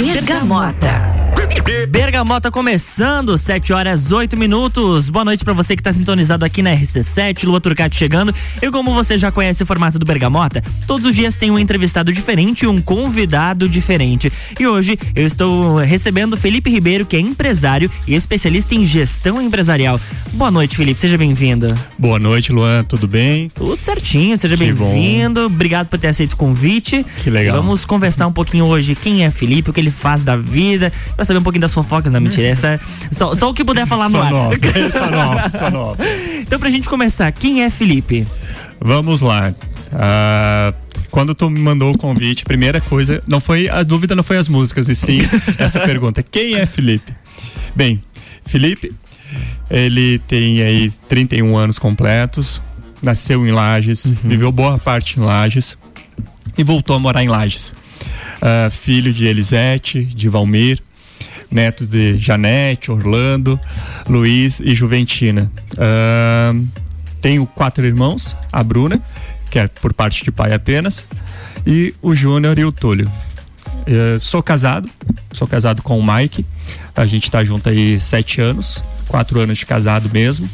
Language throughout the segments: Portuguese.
Bergamota. Bergamota começando, 7 horas 8 minutos. Boa noite para você que tá sintonizado aqui na RC7, Lua Turcati chegando. E como você já conhece o formato do Bergamota, todos os dias tem um entrevistado diferente e um convidado diferente. E hoje eu estou recebendo Felipe Ribeiro, que é empresário e especialista em gestão empresarial. Boa noite, Felipe, seja bem-vindo. Boa noite, Luan, tudo bem? Tudo certinho, seja bem-vindo. Obrigado por ter aceito o convite. Que legal. Vamos conversar um pouquinho hoje quem é Felipe, o que ele faz da vida, pra saber um pouquinho das fofocas, não mentira. Essa, só, só o que puder falar no ar. só nova, só nova. Então, pra gente começar, quem é Felipe? Vamos lá. Ah, quando tu me mandou o convite, primeira coisa, não foi a dúvida não foi as músicas e sim essa pergunta. Quem é Felipe? Bem, Felipe, ele tem aí 31 anos completos, nasceu em Lages, viveu boa parte em Lages e voltou a morar em Lages. Ah, filho de Elisete, de Valmir, neto de Janete, Orlando, Luiz e Juventina. Ah, tenho quatro irmãos, a Bruna, que é por parte de pai apenas, e o Júnior e o Túlio. Eh, sou casado, sou casado com o Mike, a gente tá junto aí sete anos, quatro anos de casado mesmo.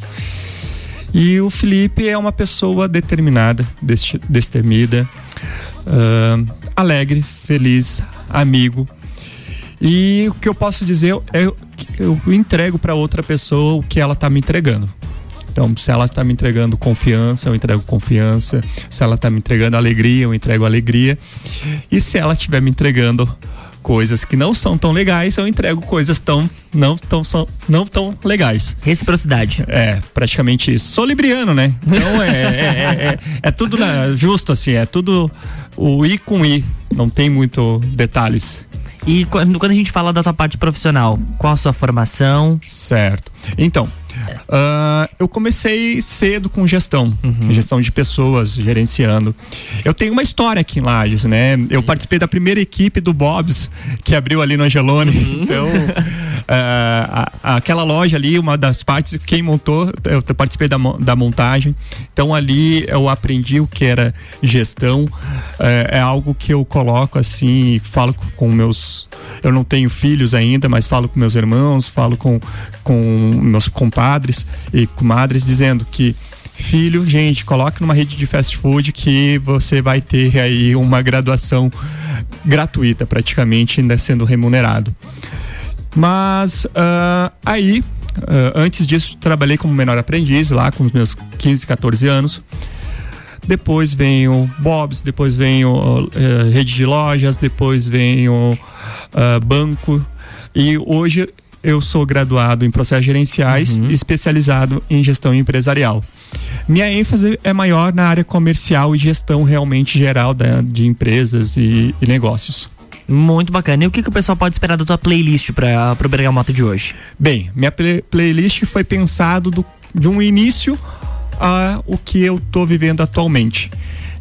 E o Felipe é uma pessoa determinada, destemida, ah, alegre, feliz, amigo. E o que eu posso dizer é que eu entrego para outra pessoa o que ela tá me entregando. Então, se ela tá me entregando confiança, eu entrego confiança. Se ela tá me entregando alegria, eu entrego alegria. E se ela estiver me entregando coisas que não são tão legais, eu entrego coisas tão não tão são, não tão legais. Reciprocidade. É, praticamente isso. Sou libriano, né? Então é, é, é, é- é tudo na- justo, assim, é tudo o I com I. Não tem muito detalhes. E quando, quando a gente fala da tua parte profissional, qual a sua formação? Certo. Então, ah, eu comecei cedo com gestão, gestão de pessoas, gerenciando. Eu tenho uma história aqui em Lages, né? Eu participei da primeira equipe do Bob's, que abriu ali no Angelone. Então, ah, a- aquela loja ali, uma das partes, quem montou, eu, participei da, da montagem. Então, ali eu aprendi o que era gestão. É, é algo que eu coloco assim, falo com, com meus. Eu não tenho filhos ainda, mas falo com meus irmãos, falo com, com meus compadres e comadres, dizendo que filho, gente, coloque numa rede de fast food que você vai ter aí uma graduação gratuita, praticamente, ainda sendo remunerado. Mas ah, aí, ah, antes disso, trabalhei como menor aprendiz lá com os meus 15, 14 anos. Depois vem o Bob's, depois vem o eh, rede de lojas, depois vem o ah, banco. E hoje eu sou graduado em processos gerenciais e especializado em gestão empresarial. Minha ênfase é maior na área comercial e gestão realmente geral da- de empresas e- e negócios. Muito bacana. E o que, que o pessoal pode esperar da tua playlist para pro Bergamota de hoje? Bem, minha play- playlist foi pensado do- de um início a o que eu tô vivendo atualmente.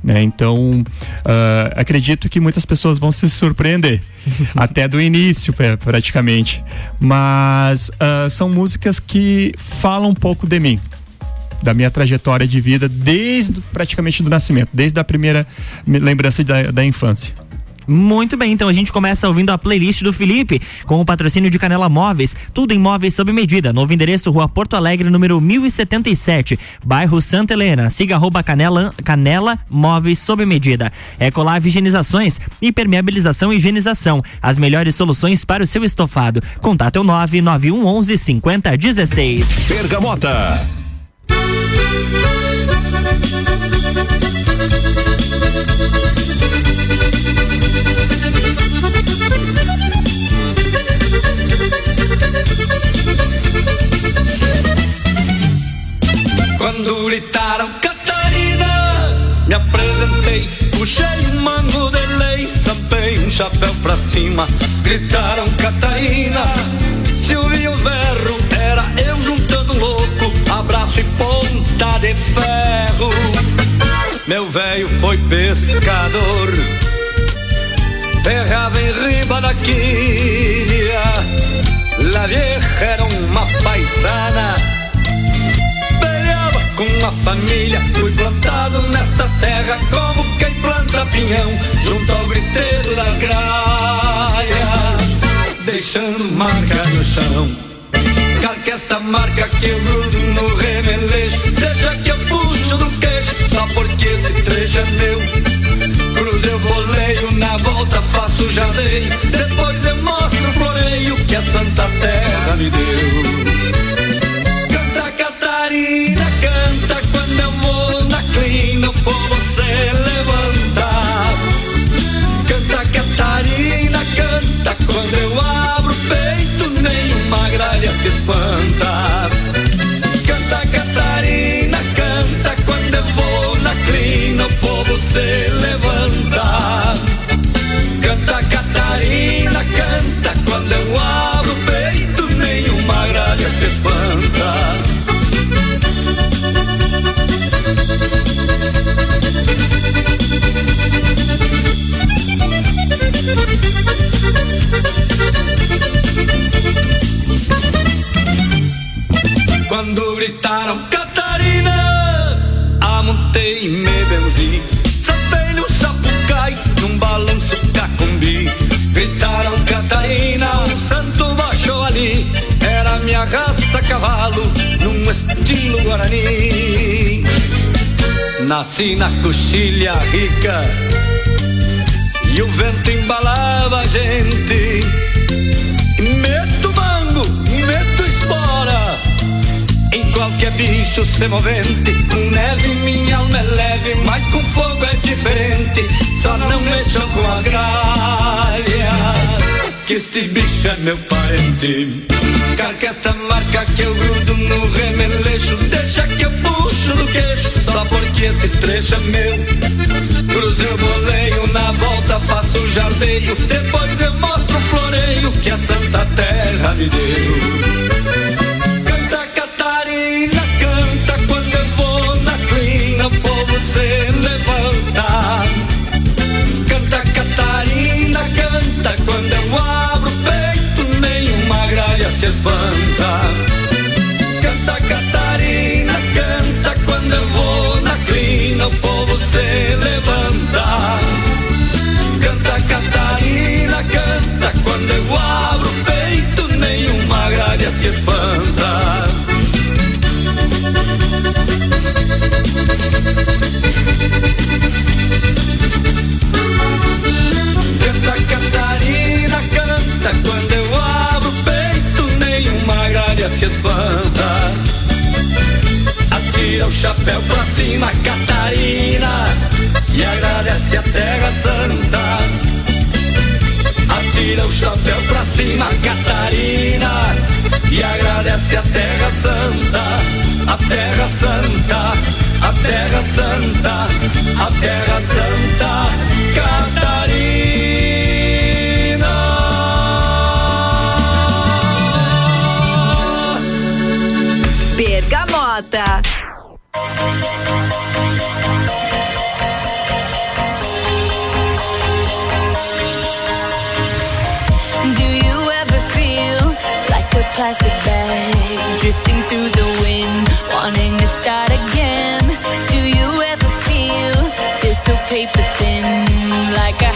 Né? Então, ah, acredito que muitas pessoas vão se surpreender, até do início, pra- praticamente. Mas ah, são músicas que falam um pouco de mim, da minha trajetória de vida, desde praticamente do nascimento, desde a primeira me- lembrança da, da infância. Muito bem, então a gente começa ouvindo a playlist do Felipe, com o patrocínio de Canela Móveis, tudo em móveis sob medida. Novo endereço, Rua Porto Alegre, número 1077, bairro Santa Helena. Siga arroba Canela, Canela Móveis sob medida. Ecolave Higienizações, impermeabilização e higienização. As melhores soluções para o seu estofado. Contato é o 99111 5016. Bergamota. Quando gritaram Catarina, me apresentei, puxei um mango de lei, sampei um chapéu pra cima. Gritaram Catarina, se ouvia os berros, era eu juntando um louco, abraço e ponta de ferro. Meu velho foi pescador, ferrava em riba da quilha. La vieja era uma paisana peleava com a família. Fui plantado nesta terra como quem planta pinhão, junto ao griteiro das gralhas. deixando marca no chão. Calque esta marca que eu grudo no remeleixo, deixa que eu puxo do queixo, só porque esse trecho é meu. Cruz eu voleio, na volta faço jadeio, depois eu mostro o floreio que a Santa Terra me deu. Canta Catarina, canta quando eu vou na clina, o povo se levanta. Canta Catarina, canta quando eu abro o peito, nenhuma gralha se espanta. Canta Catarina, canta quando eu vou na clina, o povo se levanta. Gritaram Catarina, amontei me benzi. Sapei no sapucai, num balanço cacumbi. Gritaram Catarina, um santo baixou ali. Era minha raça cavalo, num estilo guarani. Nasci na coxilha rica e o vento embalava a gente. Qualquer bicho se movente. Com neve minha alma é leve, mas com fogo é diferente. Só não mexam com as gralhas, que este bicho é meu parente. Carca esta marca que eu grudo no remeleixo, deixa que eu puxo do queixo, só porque esse trecho é meu. Cruz eu boleio, na volta faço jardeio, depois eu mostro o floreio que a Santa Terra me deu. Povo se levanta. Canta Catarina, canta quando eu abro o peito, nenhuma gralha se espanta. Canta Catarina, canta quando eu vou na clina, o povo se levanta. Canta Catarina, canta quando eu abro o peito, nenhuma gralha se espanta. E agradece a Terra Santa, a Terra Santa, a Terra Santa, Catarina. Bergamota. Do you ever feel like a plastic bag drifting through the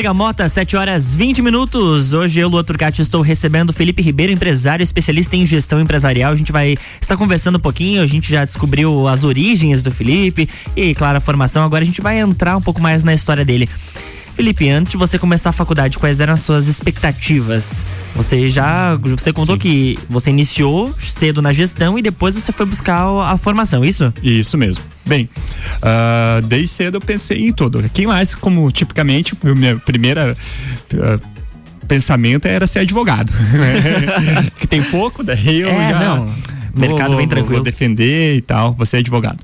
Bergamota, 7 horas 20 minutos. Hoje eu, Lua Turcati, estou recebendo Felipe Ribeiro, empresário especialista em gestão empresarial. A gente vai estar conversando um pouquinho, a gente já descobriu as origens do Felipe e, claro, a formação. Agora a gente vai entrar um pouco mais na história dele. Felipe, antes de você começar a faculdade, quais eram as suas expectativas? Você já, você contou Sim. que você iniciou cedo na gestão e depois você foi buscar a formação, isso? Isso mesmo. Bem, ah, desde cedo eu pensei em tudo. Quem mais, como tipicamente, o meu primeira ah, pensamento era ser advogado. que tem pouco, daí eu É, já. não. Mercado vou- bem tranquilo. Vou defender e tal, vou ser advogado.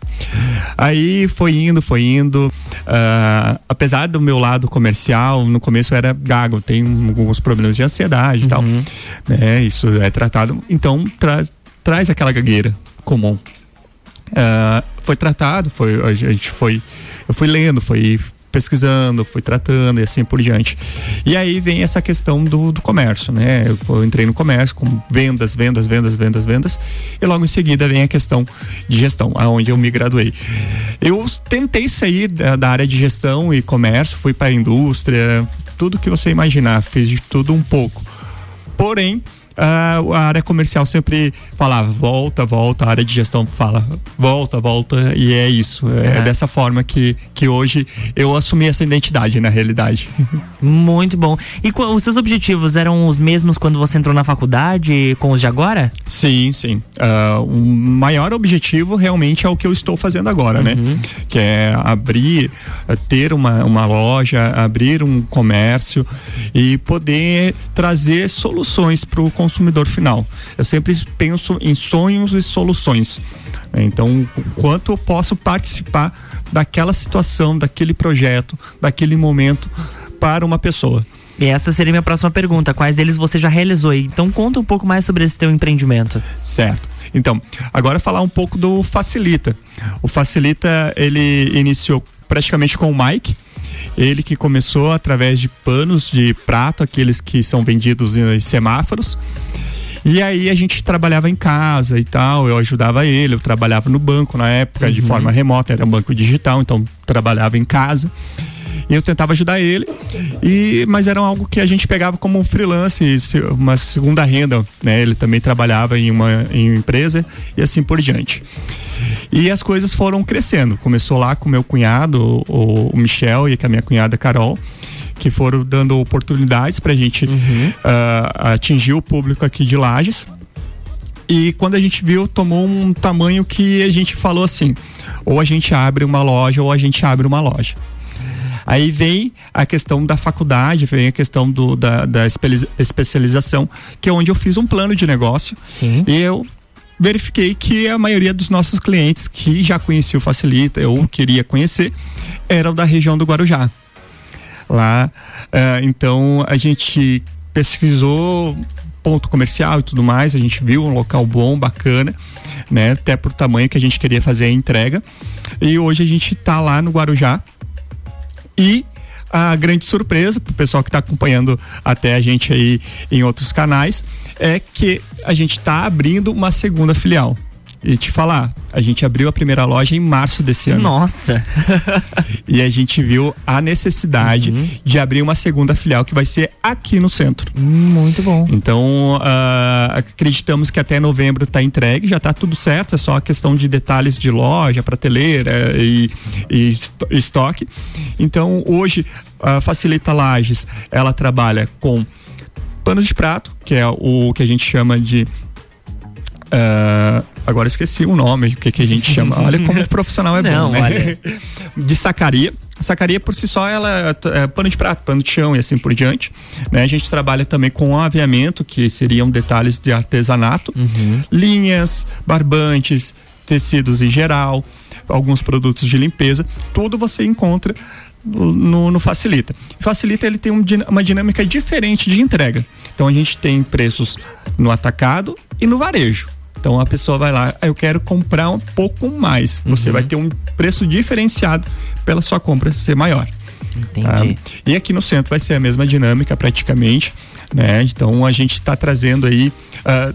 Aí foi indo, foi indo. ah, apesar do meu lado comercial, no começo era gago, tenho alguns problemas de ansiedade e tal. Uhum. Né, isso é tratado. Então traz, traz aquela gagueira comum. Ah, foi tratado, foi, a gente foi. Eu fui lendo, fui pesquisando, fui tratando e assim por diante. E aí vem essa questão do, do comércio, né? Eu, eu entrei no comércio com vendas, vendas, vendas, vendas, vendas. E logo em seguida vem a questão de gestão, aonde eu me graduei. Eu tentei sair da, da área de gestão e comércio, fui para a indústria, tudo que você imaginar, fiz de tudo um pouco. Porém, ah, a área comercial sempre falava volta, volta, a área de gestão fala volta, volta, e é isso. É Aham. dessa forma que, que hoje eu assumi essa identidade na realidade. Muito bom. E os seus objetivos eram os mesmos quando você entrou na faculdade com os de agora? Sim, sim. Ah, o maior objetivo realmente é o que eu estou fazendo agora, né? Que é abrir, ter uma, uma loja, abrir um comércio e poder trazer soluções para o consumidor final. Eu sempre penso em sonhos e soluções. Então, o quanto eu posso participar daquela situação, daquele projeto, daquele momento para uma pessoa. E essa seria minha próxima pergunta. Quais deles você já realizou? Então conta um pouco mais sobre esse teu empreendimento. Certo. Então, agora falar um pouco do Facilita. O Facilita, ele iniciou praticamente com o Mike. Ele que começou através de panos de prato, aqueles que são vendidos em semáforos. E aí a gente trabalhava em casa e tal, eu ajudava ele, eu trabalhava no banco na época de forma remota, era um banco digital, então trabalhava em casa. E eu tentava ajudar ele, e mas era algo que a gente pegava como um freelance, uma segunda renda, né? Ele também trabalhava em uma, em uma empresa e assim por diante. E as coisas foram crescendo. Começou lá com meu cunhado, o, o Michel, e com a minha cunhada Carol, que foram dando oportunidades pra gente ah, atingir o público aqui de Lages. E quando a gente viu, tomou um tamanho que a gente falou assim: ou a gente abre uma loja ou a gente abre uma loja. Aí vem a questão da faculdade, vem a questão do, da, da espe- especialização, que é onde eu fiz um plano de negócio Sim. e eu verifiquei que a maioria dos nossos clientes que já conheciam o Facilita ou queria conhecer eram da região do Guarujá. Lá, eh, então a gente pesquisou ponto comercial e tudo mais, a gente viu um local bom, bacana, né? Até por tamanho que a gente queria fazer a entrega. E hoje a gente tá lá no Guarujá, e a grande surpresa para o pessoal que está acompanhando até a gente aí em outros canais é que a gente está abrindo uma segunda filial. E te falar, a gente abriu a primeira loja em março desse ano. Nossa. E a gente viu a necessidade Uhum. de abrir uma segunda filial que vai ser aqui no centro. Muito bom. Então, ah, acreditamos que até novembro está entregue, já está tudo certo, é só a questão de detalhes de loja, prateleira e, e esto- estoque. Então, hoje, a Facilita Lages, ela trabalha com panos de prato, que é o que a gente chama de. Ah, agora esqueci o nome, o que, que a gente chama. Olha como o profissional é Não, bom, né? olha. de sacaria. A sacaria por si só ela é, pano de prato, pano de chão e assim por diante. Né? A gente trabalha também com aviamento, que seriam detalhes de artesanato, linhas, barbantes, tecidos em geral, alguns produtos de limpeza, tudo você encontra no, no Facilita. Facilita ele tem um uma dinâmica diferente de entrega. Então a gente tem preços no atacado e no varejo. Então a pessoa vai lá, "Ah, eu quero comprar um pouco mais. Você vai ter um preço diferenciado pela sua compra ser maior. tá? Entendi. E aqui no centro vai ser a mesma dinâmica praticamente, né? Então a gente está trazendo aí, ah,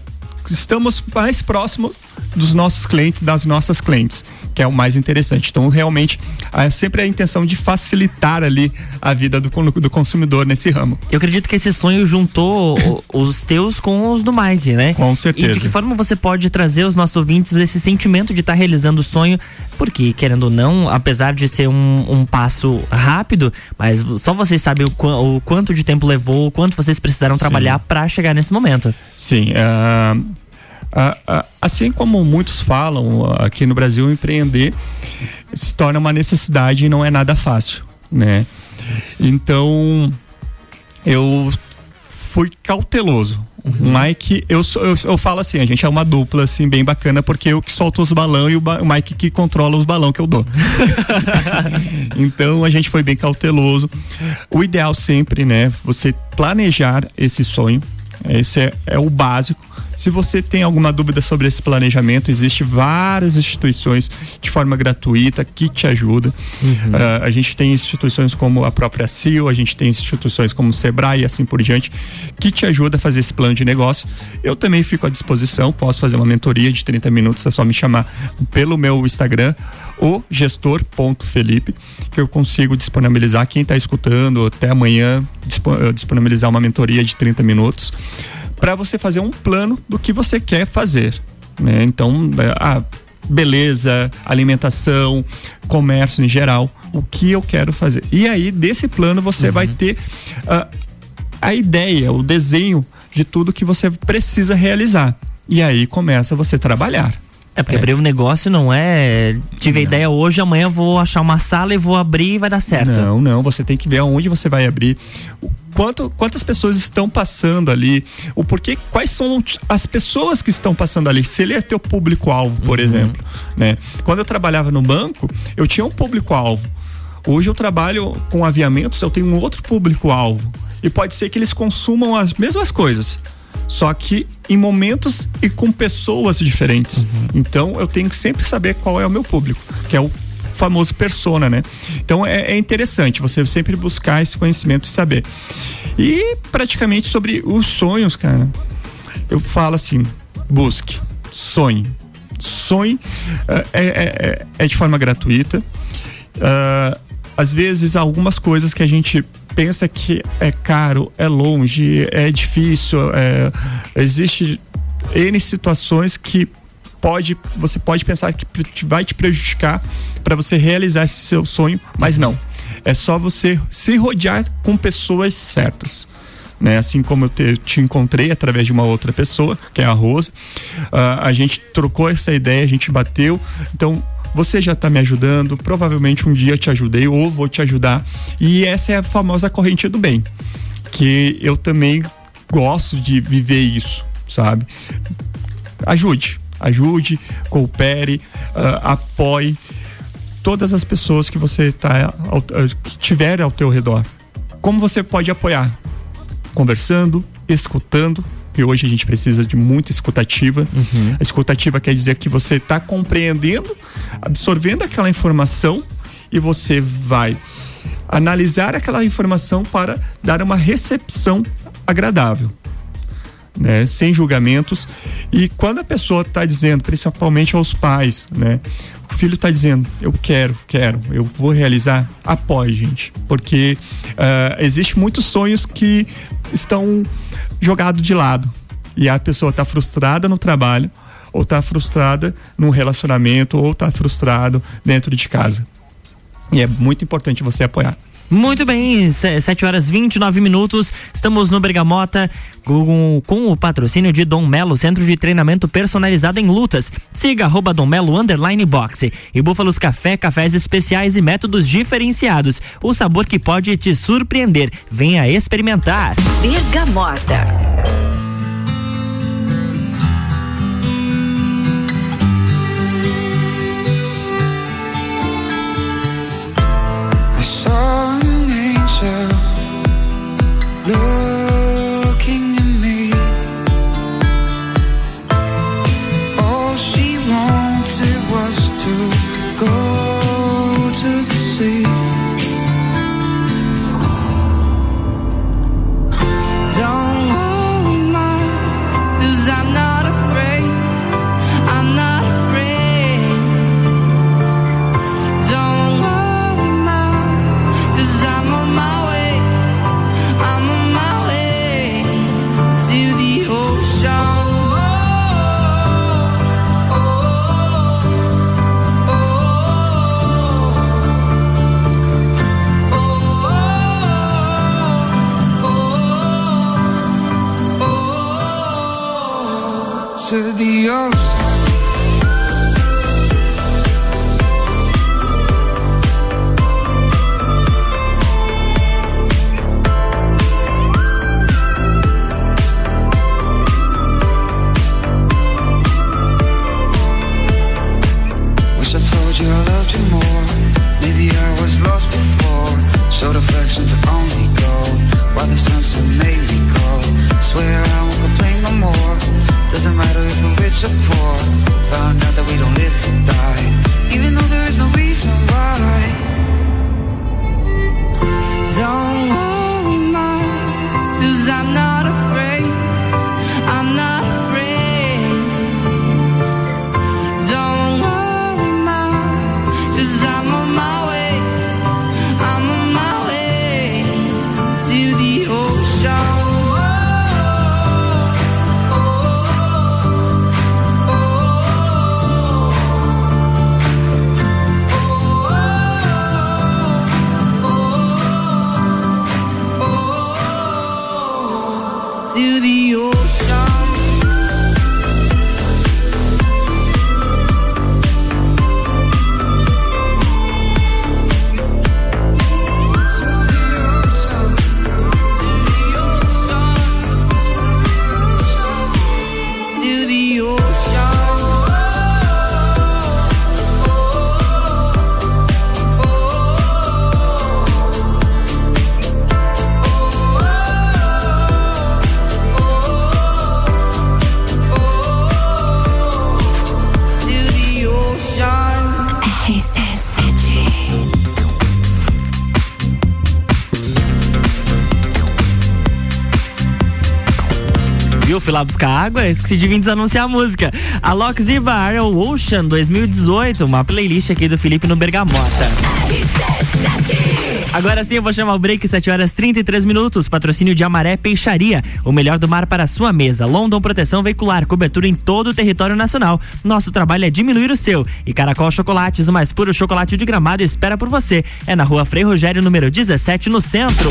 estamos mais próximos dos nossos clientes, das nossas clientes, que é o mais interessante. Então, realmente, é sempre a intenção de facilitar ali a vida do, do consumidor nesse ramo. Eu acredito que esse sonho juntou os teus com os do Mike, né? Com certeza. E de que forma você pode trazer aos nossos ouvintes esse sentimento de estar tá realizando o sonho? Porque, querendo ou não, apesar de ser um, um passo rápido, mas só vocês sabem o, qu o, quanto de tempo levou, o quanto vocês precisaram trabalhar para chegar nesse momento. Sim. Uh, assim como muitos falam aqui no Brasil, empreender se torna uma necessidade e não é nada fácil, né? Então, eu fui cauteloso. Uhum. O Mike, eu, eu, eu falo assim, a gente é uma dupla assim bem bacana porque eu que solto os balão e o, o Mike que controla os balão que eu dou. então a gente foi bem cauteloso. O ideal sempre, né, você planejar esse sonho. Esse é, é o básico se você tem alguma dúvida sobre esse planejamento, existe várias instituições de forma gratuita que te ajudam. Uhum. Uh, a gente tem instituições como a própria CIO, a gente tem instituições como o Sebrae e assim por diante, que te ajuda a fazer esse plano de negócio. Eu também fico à disposição, posso fazer uma mentoria de 30 minutos, é só me chamar pelo meu Instagram o gestor.felipe, que eu consigo disponibilizar quem está escutando até amanhã, disponibilizar uma mentoria de 30 minutos para você fazer um plano do que você quer fazer. Né? Então, é, a beleza, alimentação, comércio em geral, o que eu quero fazer. E aí, desse plano, você uhum. vai ter uh, a ideia, o desenho de tudo que você precisa realizar. E aí começa você trabalhar. É porque é. abrir um negócio não é. Tive não. ideia hoje, amanhã vou achar uma sala e vou abrir e vai dar certo. Não, não. Você tem que ver aonde você vai abrir. Quanto, quantas pessoas estão passando ali? O porquê, quais são as pessoas que estão passando ali? Se ele é teu público-alvo, por uhum. exemplo. Né? Quando eu trabalhava no banco, eu tinha um público-alvo. Hoje eu trabalho com aviamentos, eu tenho um outro público-alvo. E pode ser que eles consumam as mesmas coisas só que em momentos e com pessoas diferentes. Uhum. Então eu tenho que sempre saber qual é o meu público, que é o famoso persona, né? Então é, é interessante você sempre buscar esse conhecimento e saber. E praticamente sobre os sonhos, cara, eu falo assim: busque, sonhe. Sonhe uh, é, é, é, de forma gratuita. Uh, às vezes, algumas coisas que a gente pensa que é caro, é longe, é difícil, é, existe N situações que pode, você pode pensar que vai te prejudicar para você realizar esse seu sonho, mas não. É só você se rodear com pessoas certas. Né? Assim como eu te, te, encontrei através de uma outra pessoa, que é a Rosa. Uh, a gente trocou essa ideia, a gente bateu. Então, você já está me ajudando, provavelmente um dia te ajudei ou vou te ajudar. E essa é a famosa corrente do bem, que eu também gosto de viver isso, sabe? Ajude, ajude, coopere, uh, apoie todas as pessoas que você tá, que tiver ao teu redor. Como você pode apoiar? Conversando, escutando, que hoje a gente precisa de muita escutativa. Uhum. A escutativa quer dizer que você está compreendendo, absorvendo aquela informação e você vai analisar aquela informação para dar uma recepção agradável. Né, sem julgamentos e quando a pessoa está dizendo, principalmente aos pais, né, o filho está dizendo, eu quero, quero, eu vou realizar, apoie, gente, porque uh, existe muitos sonhos que estão jogado de lado. E a pessoa está frustrada no trabalho, ou está frustrada num relacionamento, ou está frustrado dentro de casa. E é muito importante você apoiar. Muito bem, 7 horas 29 minutos. Estamos no Bergamota com, com, o patrocínio de Dom Melo, centro de treinamento personalizado em lutas. Siga arroba Dom Melo underline boxe. E Búfalos Café, cafés especiais e métodos diferenciados. O sabor que pode te surpreender. Venha experimentar. Bergamota. 눈 to the ocean. Buscar água, esqueci de vir desanunciar a música. A Lox Ziva Ariel Ocean 2018, uma playlist aqui do Felipe no Bergamota. Agora sim eu vou chamar o break, 7 horas 33 minutos. Patrocínio de Amaré Peixaria. O melhor do mar para sua mesa. London Proteção Veicular, cobertura em todo o território nacional. Nosso trabalho é diminuir o seu. E Caracol Chocolates, o mais puro chocolate de gramado, espera por você. É na rua Frei Rogério, número 17, no centro.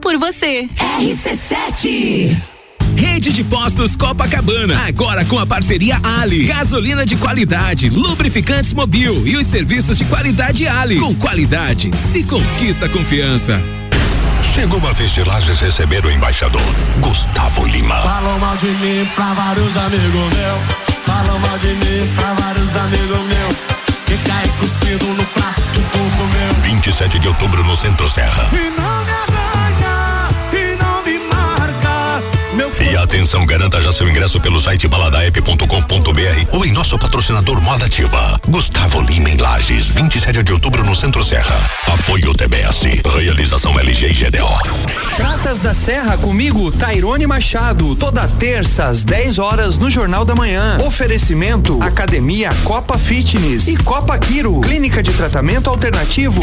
por você. RC7 Rede de Postos Copacabana, agora com a parceria Ali. Gasolina de qualidade, lubrificantes mobil e os serviços de qualidade Ali. Com qualidade, se conquista confiança. Chegou a vez de Lages receber o embaixador, Gustavo Lima. Falou mal de mim pra vários amigos meus. Falou mal de mim pra vários amigos meus. Que cai cuspido no prato do povo meu. 27 de outubro no Centro Serra. E não me E atenção, garanta já seu ingresso pelo site baladaep.com.br ou em nosso patrocinador Moda Ativa. Gustavo Lima em Lages, 27 de outubro no Centro Serra. Apoio TBS. Realização LG e GDO. Praças da Serra comigo, Tairone Machado, toda terça às 10 horas no Jornal da Manhã. Oferecimento Academia Copa Fitness e Copa Quiro, clínica de tratamento alternativo.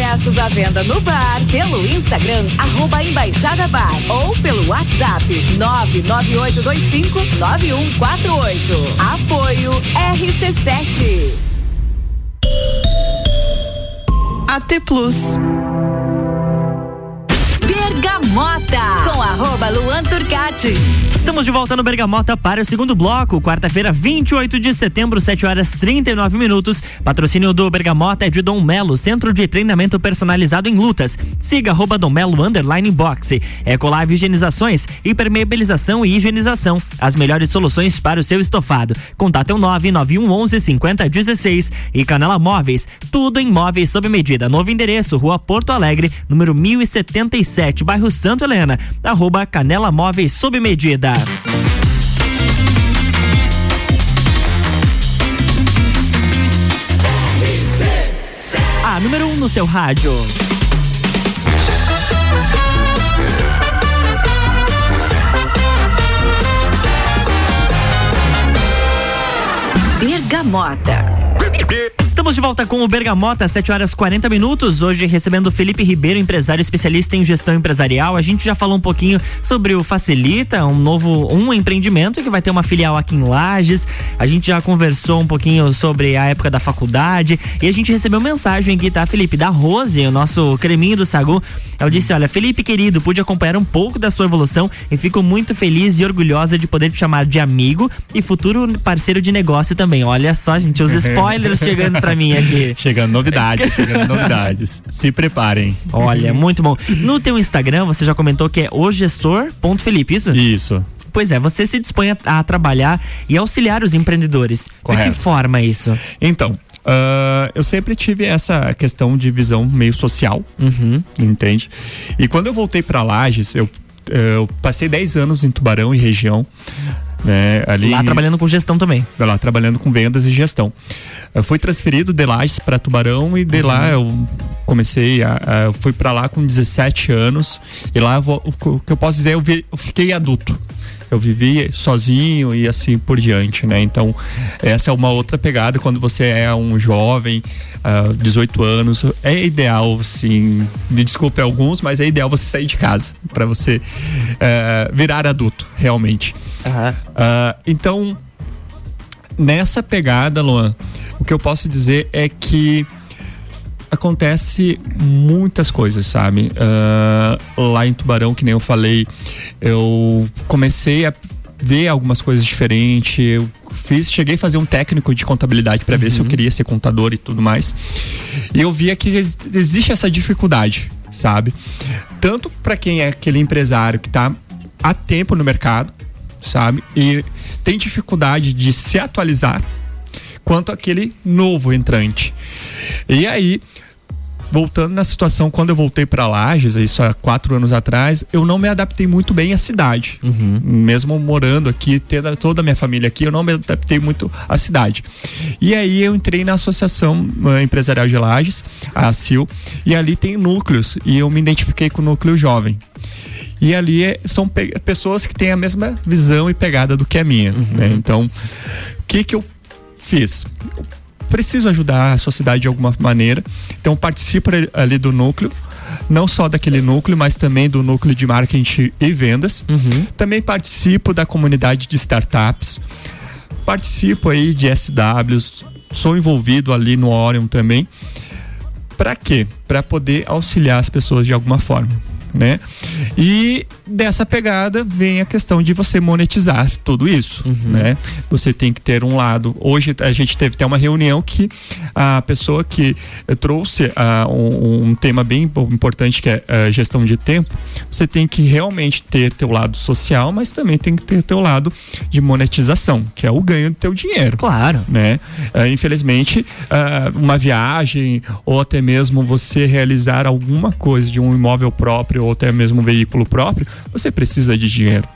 Ingressos à venda no bar, pelo Instagram, arroba Embaixada Bar, ou pelo WhatsApp 998259148. Apoio RC7. AT Plus. Bergamota, com arroba Luan Turcati. Estamos de volta no Bergamota para o segundo bloco, quarta-feira, 28 de setembro, 7 horas 39 minutos. Patrocínio do Bergamota é de Dom Melo, centro de treinamento personalizado em lutas. Siga arroba Dom Melo underline boxe. Ecolave Higienizações, impermeabilização e higienização. As melhores soluções para o seu estofado. Contato é o 99111 5016 e Canela Móveis, tudo em móveis sob medida. Novo endereço, Rua Porto Alegre, número 1077, bairro Santo Helena. Arroba Canela Móveis sob medida. A número 1 um no seu rádio. Bergamota. Estamos de volta com o Bergamota, 7 horas 40 minutos. Hoje recebendo o Felipe Ribeiro, empresário especialista em gestão empresarial. A gente já falou um pouquinho sobre o Facilita, um novo um empreendimento que vai ter uma filial aqui em Lages. A gente já conversou um pouquinho sobre a época da faculdade e a gente recebeu mensagem aqui, tá, Felipe, da Rose, o nosso creminho do Sagu. Ela disse: "Olha, Felipe querido, pude acompanhar um pouco da sua evolução e fico muito feliz e orgulhosa de poder te chamar de amigo e futuro parceiro de negócio também". Olha só, gente, os spoilers chegando pra mim aqui. Chegando novidades, chegando novidades. Se preparem. Olha, muito bom. No teu Instagram, você já comentou que é o gestor.felipe, isso? Isso. Pois é, você se dispõe a, a trabalhar e auxiliar os empreendedores. Correto. De que forma é isso? Então, ah, eu sempre tive essa questão de visão meio social, Uhum. entende? E quando eu voltei para Lages, eu, eu passei 10 anos em Tubarão e região. Né? Ali, Lá trabalhando com gestão também. Lá trabalhando com vendas e gestão. Eu fui transferido de Lages para Tubarão e de lá eu comecei a, a fui para lá com 17 anos e lá vou- o que eu posso dizer eu, vi- eu fiquei adulto. Eu vivi sozinho e assim por diante, né? Então, essa é uma outra pegada quando você é um jovem, ah, 18 anos, é ideal, assim, me desculpe alguns, mas é ideal você sair de casa para você eh, virar adulto, realmente. Ah, então, nessa pegada, Luan, o que eu posso dizer é que acontece muitas coisas, sabe? Ah, lá em Tubarão, que nem eu falei, eu comecei a ver algumas coisas diferentes. Eu fiz, cheguei a fazer um técnico de contabilidade para ver se eu queria ser contador e tudo mais. E eu via que ex- existe essa dificuldade, sabe? Tanto para quem é aquele empresário que tá há tempo no mercado, sabe? E tem dificuldade de se atualizar, quanto aquele novo entrante. E aí, voltando na situação, quando eu voltei para Lages, isso há quatro anos atrás, eu não me adaptei muito bem à cidade. Mesmo morando aqui, tendo toda a minha família aqui, eu não me adaptei muito à cidade. E aí eu entrei na Associação eh, Empresarial de Lages, a ACIL, e ali tem núcleos, e eu me identifiquei com o núcleo jovem. E ali é- são pe- pessoas que têm a mesma visão e pegada do que a minha. né? Então, o que que eu fiz? Eu preciso ajudar a sociedade de alguma maneira. Então, participo ali- do núcleo. Não só daquele núcleo, mas também do núcleo de marketing e vendas. Também participo da comunidade de startups. Participo aí de SWs. Sou envolvido ali no Orion também. Para quê? Para poder auxiliar as pessoas de alguma forma, né? E dessa pegada vem a questão de você monetizar tudo isso, né? Você tem que ter um lado. Hoje a gente teve até uma reunião que a pessoa que trouxe ah, um, um tema bem impo- importante que é a gestão de tempo, você tem que realmente ter teu lado social, mas também tem que ter teu lado de monetização, que é o ganho do teu dinheiro. Claro. Né? Ah, infelizmente, ah, uma viagem ou até mesmo você realizar alguma coisa de um imóvel próprio ou até mesmo um veículo próprio, você precisa de dinheiro.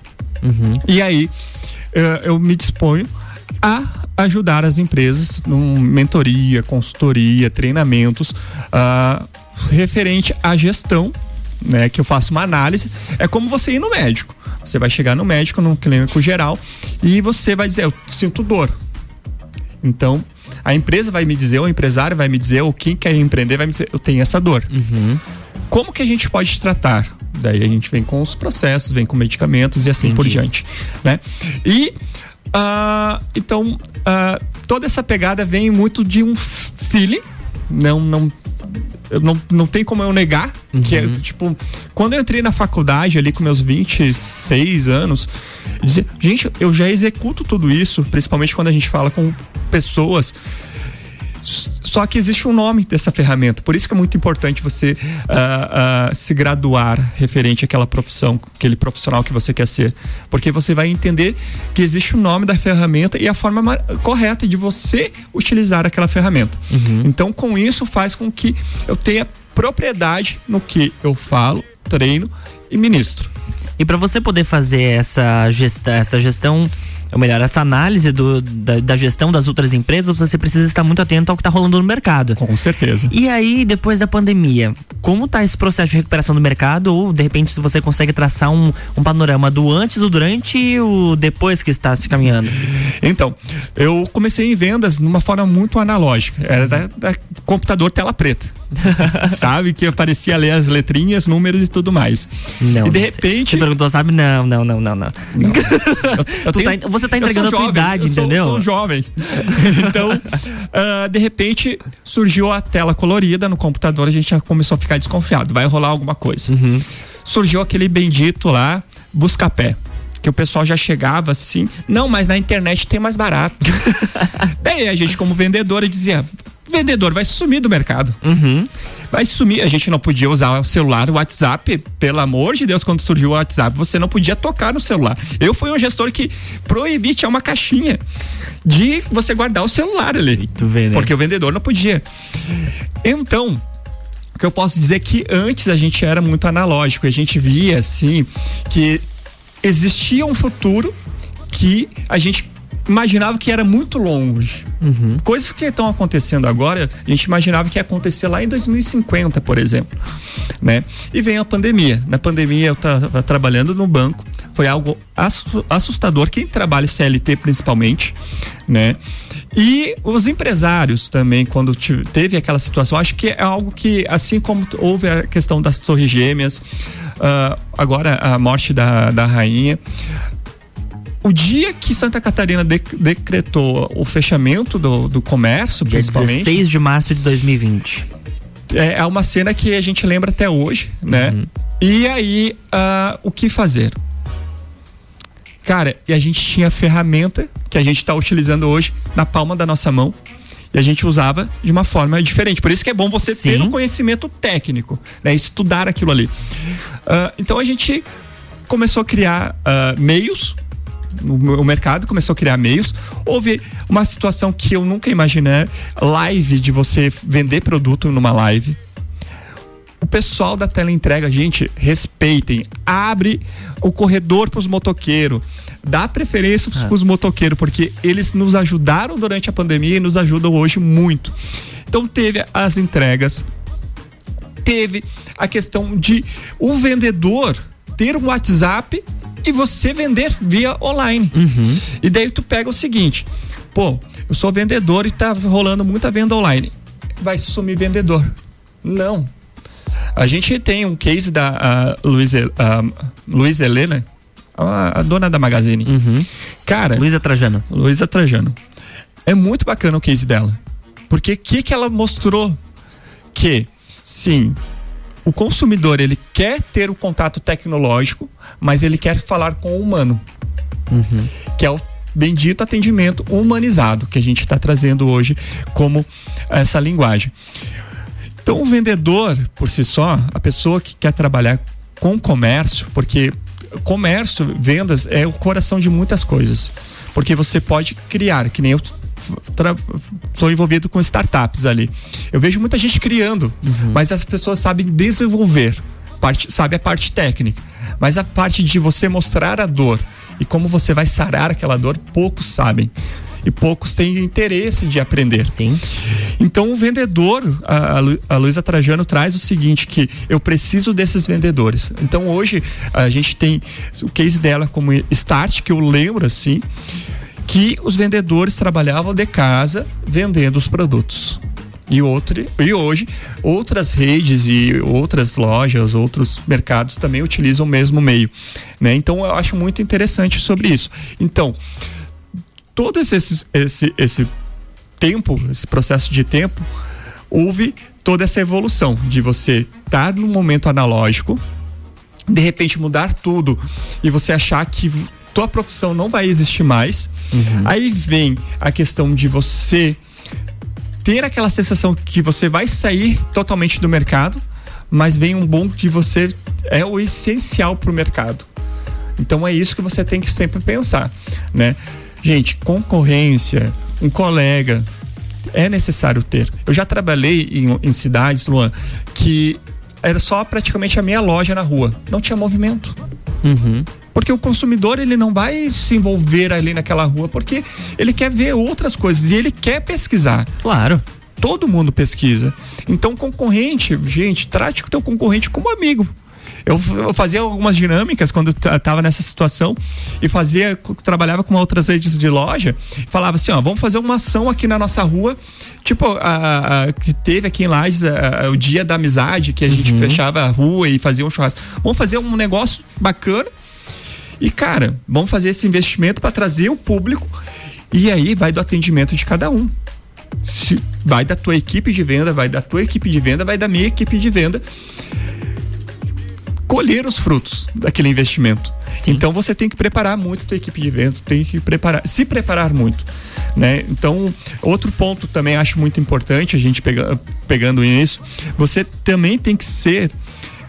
E aí, eh, eu me disponho a ajudar as empresas num mentoria, consultoria, treinamentos ah, referente à gestão, né? Que eu faço uma análise. É como você ir no médico. Você vai chegar no médico, num clínico geral, e você vai dizer, eu sinto dor. Então, a empresa vai me dizer, ou o empresário vai me dizer, ou quem quer empreender vai me dizer, eu tenho essa dor. Como que a gente pode tratar? Daí a gente vem com os processos, vem com medicamentos e assim por diante, né? E ah, então ah, toda essa pegada vem muito de um feeling, não não não, não tem como eu negar que é tipo quando eu entrei na faculdade ali com meus 26 anos dizia, gente eu já executo tudo isso principalmente quando a gente fala com pessoas só que existe um nome dessa ferramenta. Por isso que é muito importante você ah, ah, se graduar referente àquela profissão, aquele profissional que você quer ser. Porque você vai entender que existe o nome da ferramenta e a forma ma- correta de você utilizar aquela ferramenta. Então, com isso, faz com que eu tenha propriedade no que eu falo, treino e ministro. E para você poder fazer essa essa gestão, ou melhor, essa análise do, da, da gestão das outras empresas, você precisa estar muito atento ao que está rolando no mercado. Com certeza. E aí, depois da pandemia, como tá esse processo de recuperação do mercado? Ou, de repente, se você consegue traçar um, um panorama do antes, o durante e o depois que está se caminhando? Então, eu comecei em vendas numa forma muito analógica. Era da, da computador tela preta. sabe? Que aparecia ali as letrinhas, números e tudo mais. Não, e de não sei. repente. Você perguntou, sabe? Não, não, não, não, não. Tu tá- você tá eu entregando a tua jovem, idade, eu sou- entendeu? Sou jovem. então, ah, de repente, surgiu a tela colorida no computador, a gente já começou a ficar desconfiado. Vai rolar alguma coisa. Uhum. Surgiu aquele bendito lá, busca-pé. Que o pessoal já chegava assim, não, mas na internet tem mais barato. Daí a gente, como vendedora, dizia: vendedor vai sumir do mercado. Vai sumir. A gente não podia usar o celular, o WhatsApp. Pelo amor de Deus, quando surgiu o WhatsApp, você não podia tocar no celular. Eu fui um gestor que proibi, tinha uma caixinha de você guardar o celular ali. né? Porque o vendedor não podia. Então, o que eu posso dizer é que antes a gente era muito analógico, a gente via assim que existia um futuro que a gente imaginava que era muito longe. Coisas que estão acontecendo agora, a gente imaginava que ia acontecer lá em 2050, por exemplo, né? E vem a pandemia. Na pandemia eu estava trabalhando no banco, foi algo assu- assustador quem trabalha CLT principalmente, né? E os empresários também, quando te- teve aquela situação, acho que é algo que, assim como houve a questão das torres gêmeas, ah, agora a morte da, da rainha, o dia que Santa Catarina de- decretou o fechamento do, do comércio, Dia principalmente, 16 de março de 2020. é, é uma cena que a gente lembra até hoje, né? E aí, ah, o que fazer? Cara, e a gente tinha a ferramenta que a gente está utilizando hoje na palma da nossa mão. E a gente usava de uma forma diferente. Por isso que é bom você ter um conhecimento técnico, né? Estudar aquilo ali. Ah, então a gente começou a criar ah, meios o, mercado começou a criar meios. Houve uma situação que eu nunca imaginei, live de você vender produto numa live. O pessoal da tela entrega, gente, respeitem, abre o corredor para os motoqueiros, dá preferência para os motoqueiros, porque eles nos ajudaram durante a pandemia e nos ajudam hoje muito. Então teve as entregas, teve a questão de o vendedor ter um WhatsApp e você vender via online. E daí tu pega o seguinte, pô, eu sou vendedor e tá rolando muita venda online. Vai sumir vendedor. Não. A gente tem um case da Luiz, Helena, a, a dona da Magazine. Cara. Luísa Trajano. Luísa Trajano. É muito bacana o case dela. Porque o que, que ela mostrou? Que, sim, o consumidor ele quer ter o contato tecnológico, mas ele quer falar com o humano. Que é o bendito atendimento humanizado que a gente está trazendo hoje como essa linguagem. Então, o vendedor, por si só, a pessoa que quer trabalhar com comércio, porque comércio, vendas é o coração de muitas coisas. Porque você pode criar, que nem eu sou envolvido com startups ali. Eu vejo muita gente criando, mas as pessoas sabem desenvolver, parte, sabe a parte técnica. Mas a parte de você mostrar a dor e como você vai sarar aquela dor, poucos sabem. E poucos têm interesse de aprender. Sim. Então o vendedor, a, a Luísa Trajano traz o seguinte, que eu preciso desses vendedores. Então hoje a gente tem o case dela como start, que eu lembro assim, que os vendedores trabalhavam de casa vendendo os produtos. E, outro, e hoje, outras redes e outras lojas, outros mercados também utilizam o mesmo meio. Né? Então, eu acho muito interessante sobre isso. Então, todo esse, esse, esse tempo, esse processo de tempo, houve toda essa evolução de você estar num momento analógico, de repente mudar tudo e você achar que tua profissão não vai existir mais. Aí vem a questão de você ter aquela sensação que você vai sair totalmente do mercado, mas vem um bom de você é o essencial para o mercado. Então é isso que você tem que sempre pensar, né? Gente, concorrência, um colega é necessário ter. Eu já trabalhei em, em cidades, Luan, que era só praticamente a minha loja na rua, não tinha movimento. Porque o consumidor ele não vai se envolver ali naquela rua porque ele quer ver outras coisas e ele quer pesquisar. Claro. Todo mundo pesquisa. Então concorrente, gente, trate o teu concorrente como amigo. Eu, fazia algumas dinâmicas quando t- tava nessa situação e fazia, trabalhava com outras redes de loja, falava assim, ó, vamos fazer uma ação aqui na nossa rua, tipo a, a- que teve aqui em Lages a- a- o dia da amizade, que a gente fechava a rua e fazia um churrasco. Vamos fazer um negócio bacana e, cara, vamos fazer esse investimento para trazer o público. E aí vai do atendimento de cada um. Se- Vai da tua equipe de venda, vai da tua equipe de venda, vai da minha equipe de venda. Colher os frutos daquele investimento. Então você tem que preparar muito a tua equipe de venda, tem que preparar, se preparar muito. Né? Então, outro ponto também acho muito importante, a gente pega, pegando nisso, você também tem que ser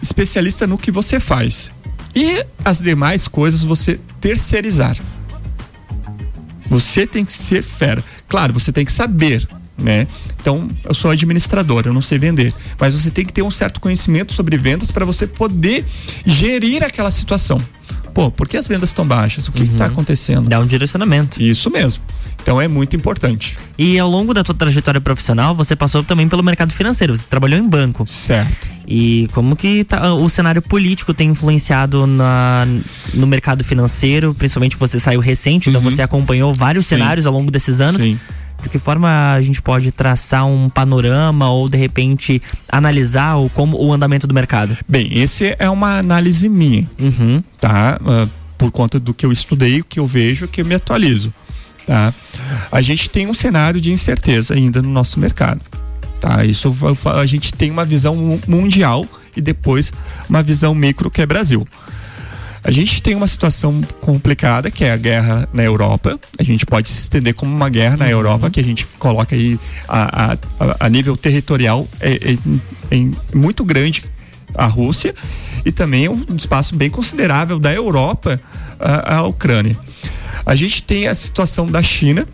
especialista no que você faz. E as demais coisas você terceirizar. Você tem que ser fera. Claro, você tem que saber, né? Então, eu sou administrador, eu não sei vender, mas você tem que ter um certo conhecimento sobre vendas para você poder gerir aquela situação. Pô, por que as vendas estão baixas? O que está acontecendo? Dá um direcionamento. Isso mesmo. Então é muito importante. E ao longo da tua trajetória profissional, você passou também pelo mercado financeiro, você trabalhou em banco. Certo. E como que tá- o cenário político tem influenciado na, no mercado financeiro? Principalmente você saiu recente, então você acompanhou vários Uhum. Sim. cenários ao longo desses anos. Sim. De que forma a gente pode traçar um panorama ou de repente analisar o, como, o andamento do mercado? Bem, esse é uma análise minha, Uhum. tá? Ah, por conta do que eu estudei, o que eu vejo, o que eu me atualizo, tá? A gente tem um cenário de incerteza ainda no nosso mercado, tá? Isso a gente tem uma visão mu- mundial e depois uma visão micro que é Brasil. A gente tem uma situação complicada que é a guerra na Europa. A gente pode se estender como uma guerra na Europa que a gente coloca aí a, a, a- nível territorial é, é- é muito grande a Rússia e também um espaço bem considerável da Europa a, a Ucrânia. A gente tem a situação da China.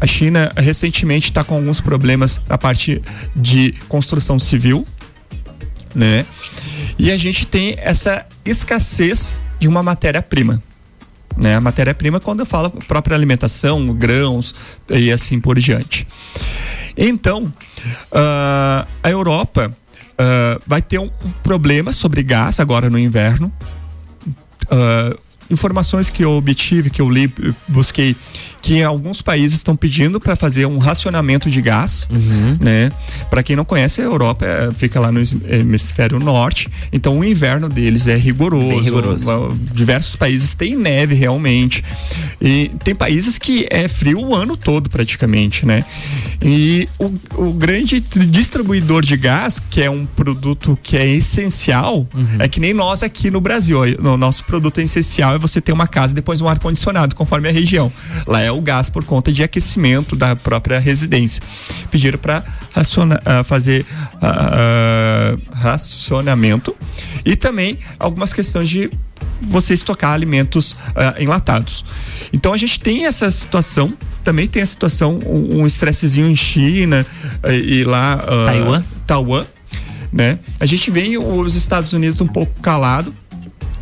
A China recentemente está com alguns problemas na parte de construção civil, né? E a gente tem essa escassez de uma matéria-prima. Né? A matéria-prima, quando eu falo própria alimentação, grãos e assim por diante. Então, ah, a Europa ah, vai ter um, problema sobre gás agora no inverno. Ah, informações que eu obtive, que eu li, busquei, que alguns países estão pedindo para fazer um racionamento de gás, né? Para quem não conhece, a Europa eh, fica lá no hemis- hemisfério norte, então o inverno deles é rigoroso. Bem rigoroso. Diversos países têm neve realmente. E tem países que é frio o ano todo praticamente, né? E o, o grande tri- distribuidor de gás, que é um produto que é essencial, é que nem nós aqui no Brasil. O nosso produto essencial é você ter uma casa e depois um ar-condicionado, conforme a região. Lá é o gás por conta de aquecimento da própria residência. Pediram para fazer ah, ah, racionamento e também algumas questões de você estocar alimentos ah, enlatados. Então a gente tem essa situação, também tem a situação, um um estressezinho em China eh, e lá. ah, Taiwan. Taiwan, né? A gente vê os Estados Unidos um pouco calado,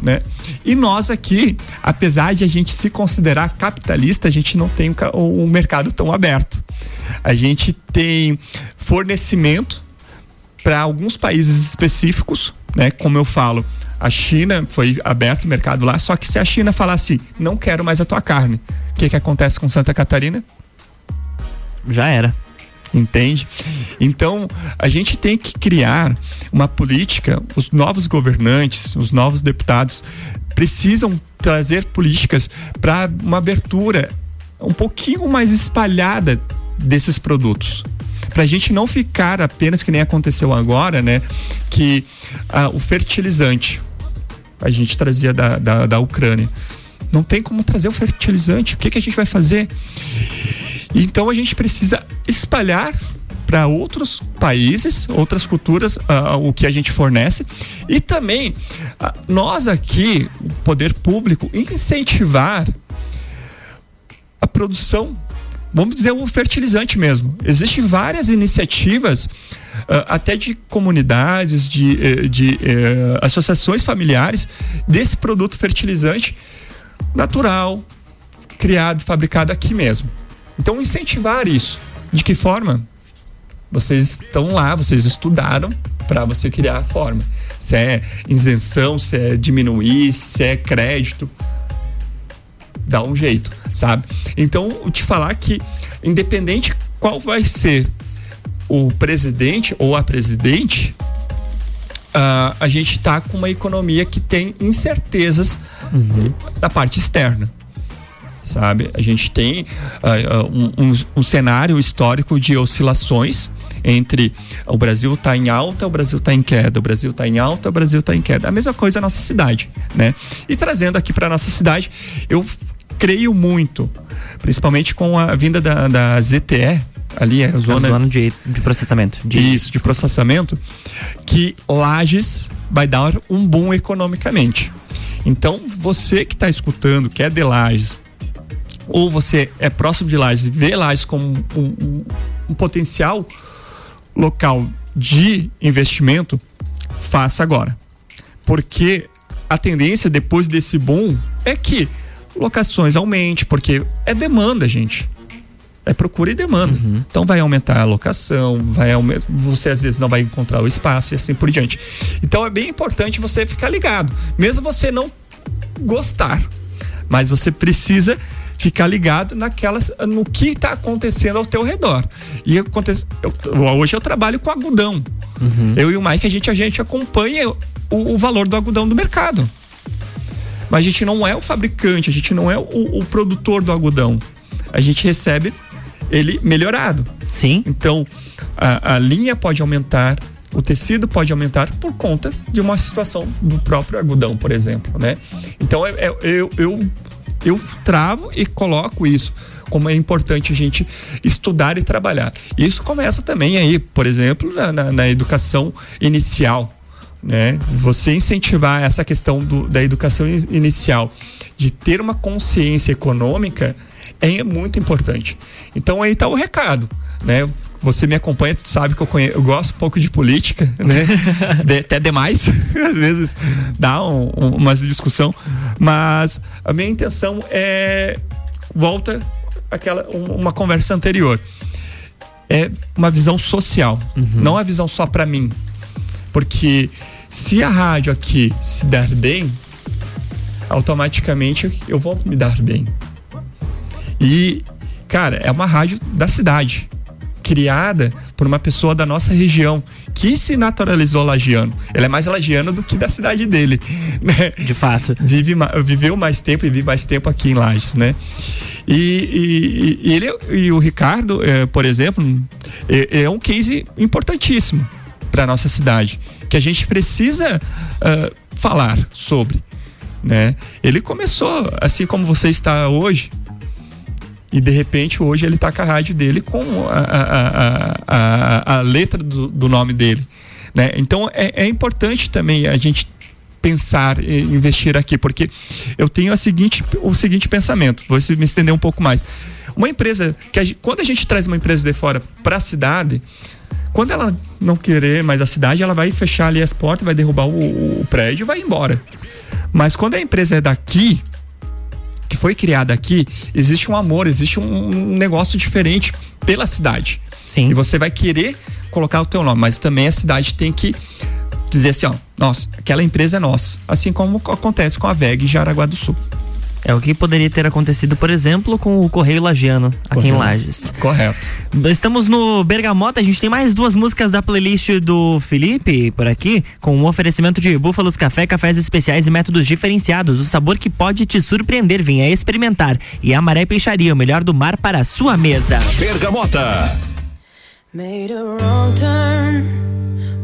né? E nós aqui, apesar de a gente se considerar capitalista, a gente não tem um ca- mercado tão aberto. A gente tem fornecimento para alguns países específicos, né? Como eu falo, a China foi aberto o mercado lá, só que se a China falar assim, não quero mais a tua carne, o que que acontece com Santa Catarina? Já era. Entende? Então, a gente tem que criar uma política, os novos governantes, os novos deputados precisam trazer políticas para uma abertura um pouquinho mais espalhada desses produtos. Para a gente não ficar apenas que nem aconteceu agora, né? Que ah, o fertilizante a gente trazia da, da, da Ucrânia. Não tem como trazer o fertilizante. O que, que a gente vai fazer? Então a gente precisa espalhar para outros países, outras culturas, ah, o que a gente fornece e também ah, nós aqui, o poder público, incentivar a produção, vamos dizer o fertilizante mesmo. Existem várias iniciativas ah, até de comunidades, de, eh, de eh, associações familiares desse produto fertilizante natural, criado, fabricado aqui mesmo. Então incentivar isso. De que forma? Vocês estão lá, vocês estudaram para você criar a forma. Se é isenção, se é diminuir, se é crédito, dá um jeito, sabe? Então, te falar que independente qual vai ser o presidente ou a presidente, ah, a gente tá com uma economia que tem incertezas da parte externa sabe? A gente tem ah, um, um- um cenário histórico de oscilações entre o Brasil está em alta, o Brasil está em queda, o Brasil está em alta, o Brasil está em queda. A mesma coisa a nossa cidade, né? E trazendo aqui para nossa cidade, eu creio muito, principalmente com a vinda da, da ZTE, ali é a zona, zona de, de processamento. De, isso, de processamento, que Lages vai dar um boom economicamente. Então, você que está escutando, que é de Lages, ou você é próximo de Lages e vê Lages como um, um- um potencial local de investimento, faça agora. Porque a tendência depois desse boom é que locações aumente, porque é demanda, gente. É procura e demanda. Então vai aumentar a locação, vai aume- você às vezes não vai encontrar o espaço e assim por diante. Então é bem importante você ficar ligado, mesmo você não gostar, mas você precisa ficar ligado naquelas no que está acontecendo ao teu redor. E acontece, eu- hoje eu trabalho com algodão. Eu e o Mike a gente a gente acompanha o, o valor do algodão do mercado. Mas a gente não é o fabricante, a gente não é o, o produtor do algodão. A gente recebe ele melhorado. Sim. Então, a, a linha pode aumentar, o tecido pode aumentar por conta de uma situação do próprio algodão, por exemplo, né? Então, é- é- eu, eu, eu travo e coloco isso como é importante a gente estudar e trabalhar. Isso começa também aí, por exemplo, na, na- na educação inicial, né? Você incentivar essa questão do- da educação in- inicial, de ter uma consciência econômica, é muito importante. Então aí está o recado, né? Você me acompanha, tu sabe que eu, conhe- eu gosto um pouco de política, né? De- até demais, às vezes dá um, um, umas discussão, mas a minha intenção é volta aquela um- uma conversa anterior. É uma visão social, não a visão só para mim, porque se a rádio aqui se der bem, automaticamente eu vou me dar bem. E, cara, é uma rádio da cidade, criada por uma pessoa da nossa região, que se naturalizou lagiano. Ele é mais lagiano do que da cidade dele, né? De fato. Vive, viveu mais tempo e vive mais tempo aqui em Lages, né? E, e- e ele e o Ricardo, eh, por exemplo, é, é um case importantíssimo para nossa cidade, que a gente precisa ah, falar sobre, né? Ele começou assim como você está hoje, e de repente hoje ele tá com a rádio dele com a, a, a, a, letra do, do nome dele. Né? Então é, é importante também a gente pensar e investir aqui, porque eu tenho a seguinte, o seguinte pensamento, vou me estender um pouco mais. Uma empresa, que a quando a gente traz uma empresa de fora para a cidade, quando ela não querer mais a cidade, ela vai fechar ali as portas, vai derrubar o, o prédio vai embora. Mas quando a empresa é daqui, que foi criada aqui, existe um amor, existe um, negócio diferente pela cidade. Sim. E você vai querer colocar o teu nome, mas também a cidade tem que dizer assim, ó, nossa, aquela empresa é nossa. Assim como acontece com a VEG em Jaraguá do Sul. É o que poderia ter acontecido, por exemplo, com o Correio Lagiano, aqui em Correto. Lages. Correto. Estamos no Bergamota, a gente tem mais duas músicas da playlist do Felipe por aqui, com um oferecimento de Búfalos Café, cafés especiais e métodos diferenciados. O sabor que pode te surpreender, venha experimentar. E a Maré Peixaria, o melhor do mar para a sua mesa. Bergamota. Made a wrong turn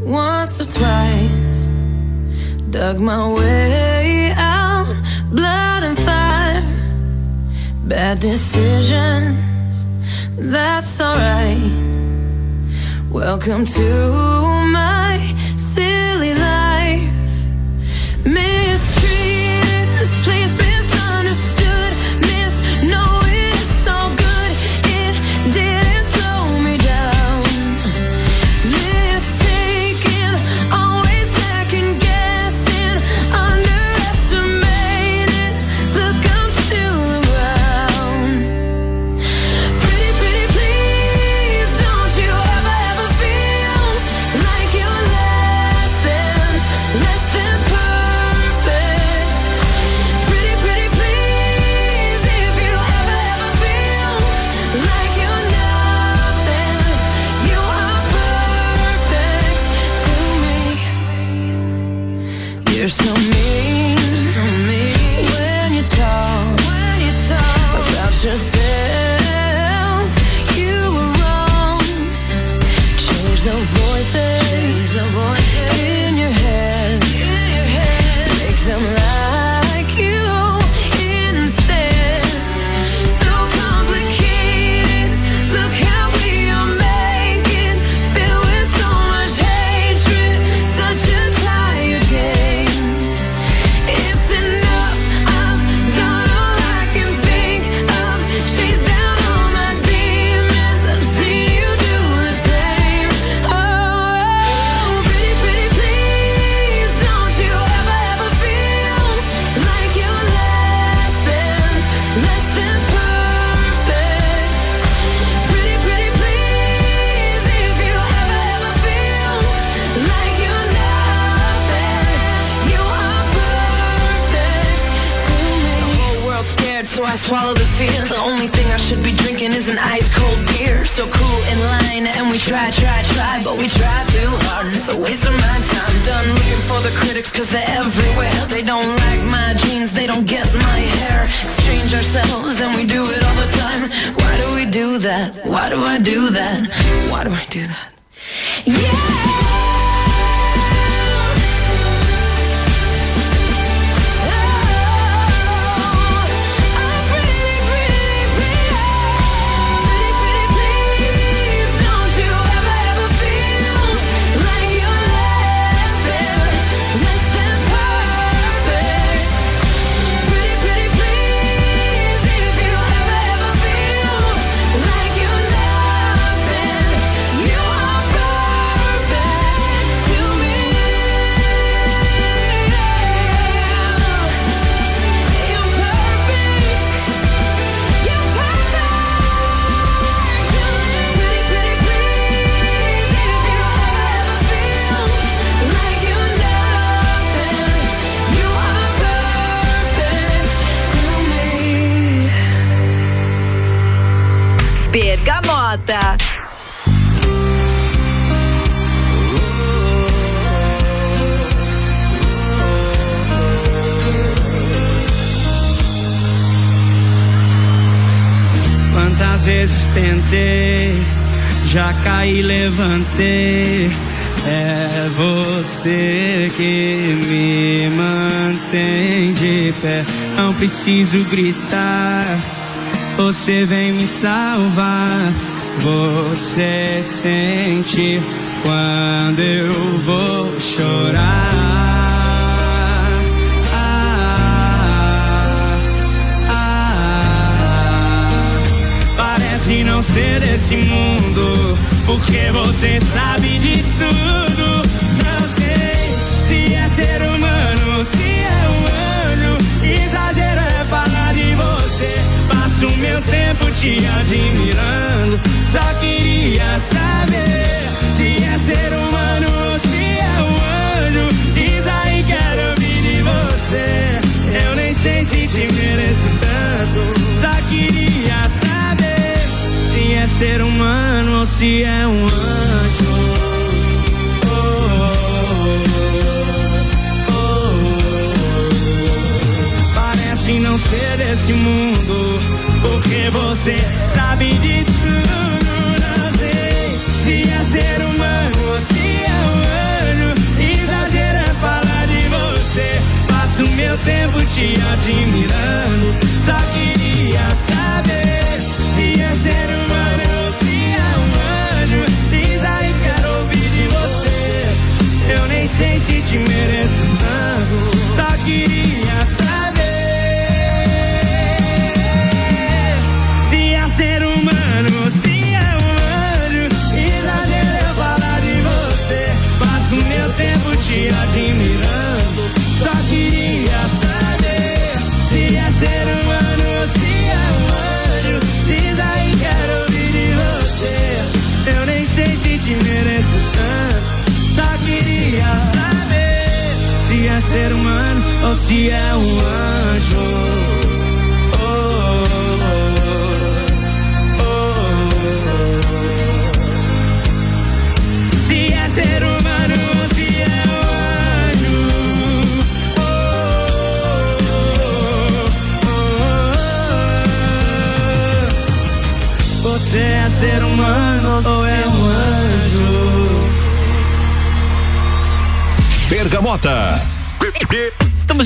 once or twice. Dug my way out, blood. Bad decisions, that's alright. Welcome to my silly life. Mistreated, Quantas vezes tentei, já caí, levantei. É você que me mantém de pé. Não preciso gritar, você vem me salvar. Você sente quando eu vou chorar. Ah, ah, Parece não ser desse mundo, porque você sabe de tudo. Passo meu tempo te admirando. Só queria saber se é ser humano ou se é um anjo. Diz aí, quero ouvir de você. Eu nem sei se te mereço tanto. Só queria saber se é ser humano ou se é um anjo. Não ser desse mundo, você sabe de tudo. Não sei se é ser humano ou se é um anjo. Exagero é falar de você. Passo meu tempo te admirando. Só queria saber se é ser humano ou se é um anjo. Diz aí, quero ouvir de você. Eu nem sei se te mereço tanto. Só queria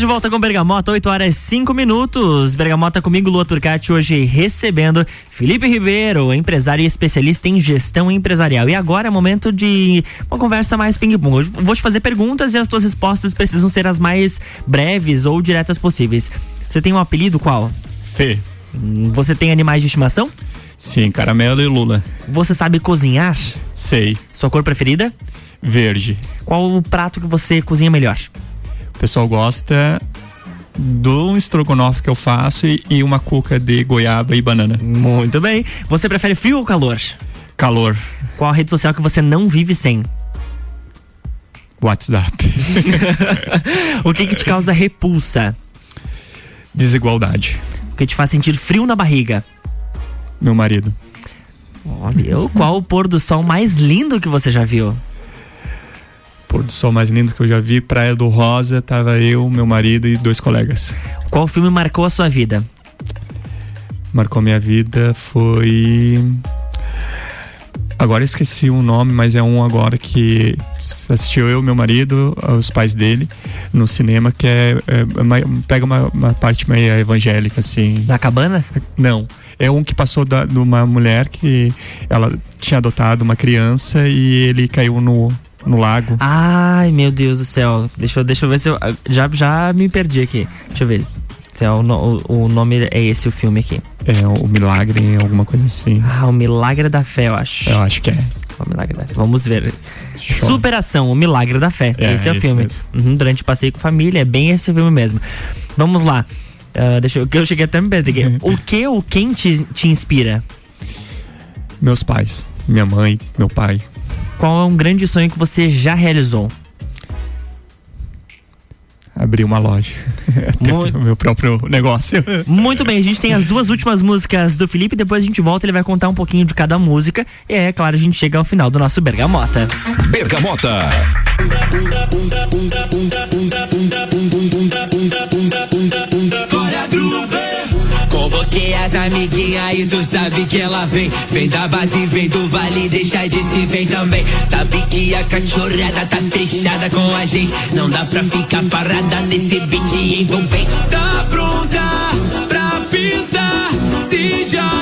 de volta com Bergamota, 8 horas 5 minutos. Bergamota comigo, Lua Turcati, hoje recebendo Felipe Ribeiro, empresário e especialista em gestão empresarial. E agora é momento de uma conversa mais ping-pong. Vou te fazer perguntas e as tuas respostas precisam ser as mais breves ou diretas possíveis. Você tem um apelido qual? Fê. Hum, Você tem animais de estimação? Sim, caramelo e lula. Você sabe cozinhar? Sei. Sua cor preferida? Verde. Qual o prato que você cozinha melhor? O pessoal gosta do estrogonofe que eu faço e, e uma cuca de goiaba e banana. Muito bem. Você prefere frio ou calor? Calor. Qual a rede social que você não vive sem? WhatsApp. o que que te causa repulsa? Desigualdade. O que te faz sentir frio na barriga? Meu marido. Viu? Qual o pôr do sol mais lindo que você já viu? Pôr do sol mais lindo que eu já vi, Praia do Rosa, tava eu, meu marido e dois colegas. Qual filme marcou a sua vida? Marcou minha vida foi. Agora eu esqueci o nome, mas é um agora que assistiu eu, meu marido, os pais dele, no cinema, que é. é uma- pega uma, uma parte meio evangélica, assim. Na cabana? Não. É um que passou da, de uma mulher que ela tinha adotado uma criança e ele caiu no, no lago. Ai, meu Deus do céu. Deixa eu, deixa eu ver se eu. Já, já me perdi aqui. Deixa eu ver. Se é o, o, o nome é esse o filme aqui. É o Milagre, alguma coisa assim. Ah, o Milagre da Fé, eu acho. Eu acho que é. O Milagre da Fé. Vamos ver. Superação, o Milagre da Fé. É, esse é o esse filme. Uhum, durante o passeio com família, é bem esse filme mesmo. Vamos lá. Ah, deixa eu. que Eu cheguei até me perder aqui. O que ou quem te, te inspira? Meus pais, minha mãe, meu pai. Qual é um grande sonho que você já realizou? Abrir uma loja. Ter o meu próprio negócio. Muito bem, a gente tem as duas últimas músicas do Felipe, depois a gente volta, ele vai contar um pouquinho de cada música. E é claro, a gente chega ao final do nosso Bergamota. Bergamota. Convoquei as amiguinhas e tu sabe que ela vem. Vem da base, vem do vale, deixa de se vem também. Sabe que a cachorrada tá fechada com a gente. Não dá pra ficar parada nesse beat envolvente. Tá pronta pra pista, se joga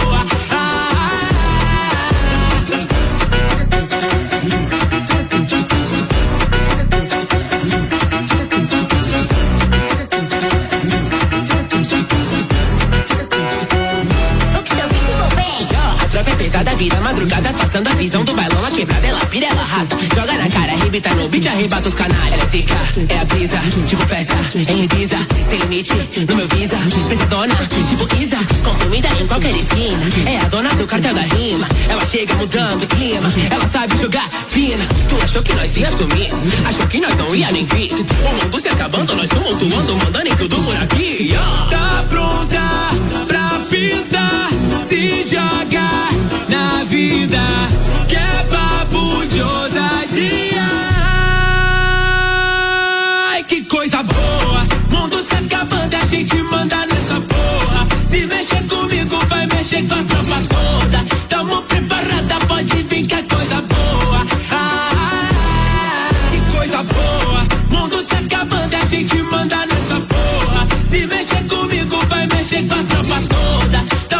Madrugada, passando a visão do bailão, a quebrada, ela pira, ela arrasta. Joga na cara, arrebita no beat, arrebata os canalhas. Ela é zica, é a brisa, tipo festa, em Ibiza, sem limite, no meu visa. Pesadona, tipo Isa, consumida em qualquer esquina. É a dona do cartel da rima, ela chega mudando o clima. Ela sabe jogar fina, tu achou que nós ia sumir, achou que nós não ia nem vir. O mundo se acabando, nós tumultuando, mandando em tudo por aqui. ó. Tá pronta pra pista, se joga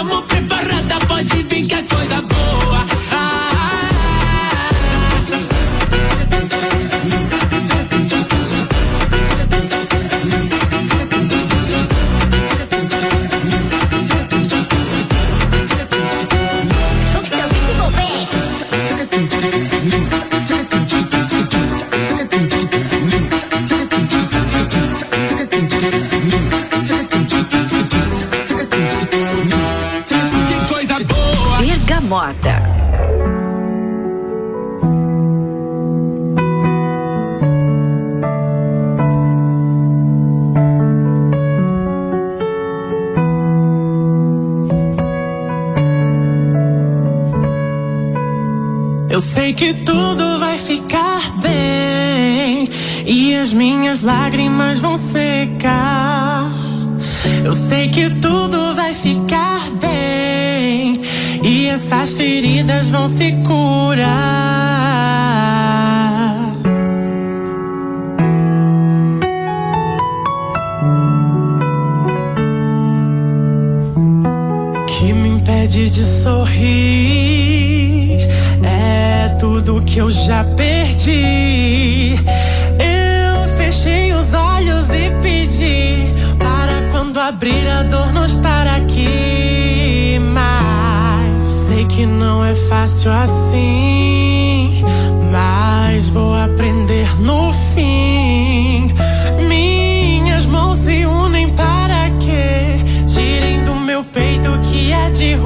Tamo preparada, pode vir que é coisa boa.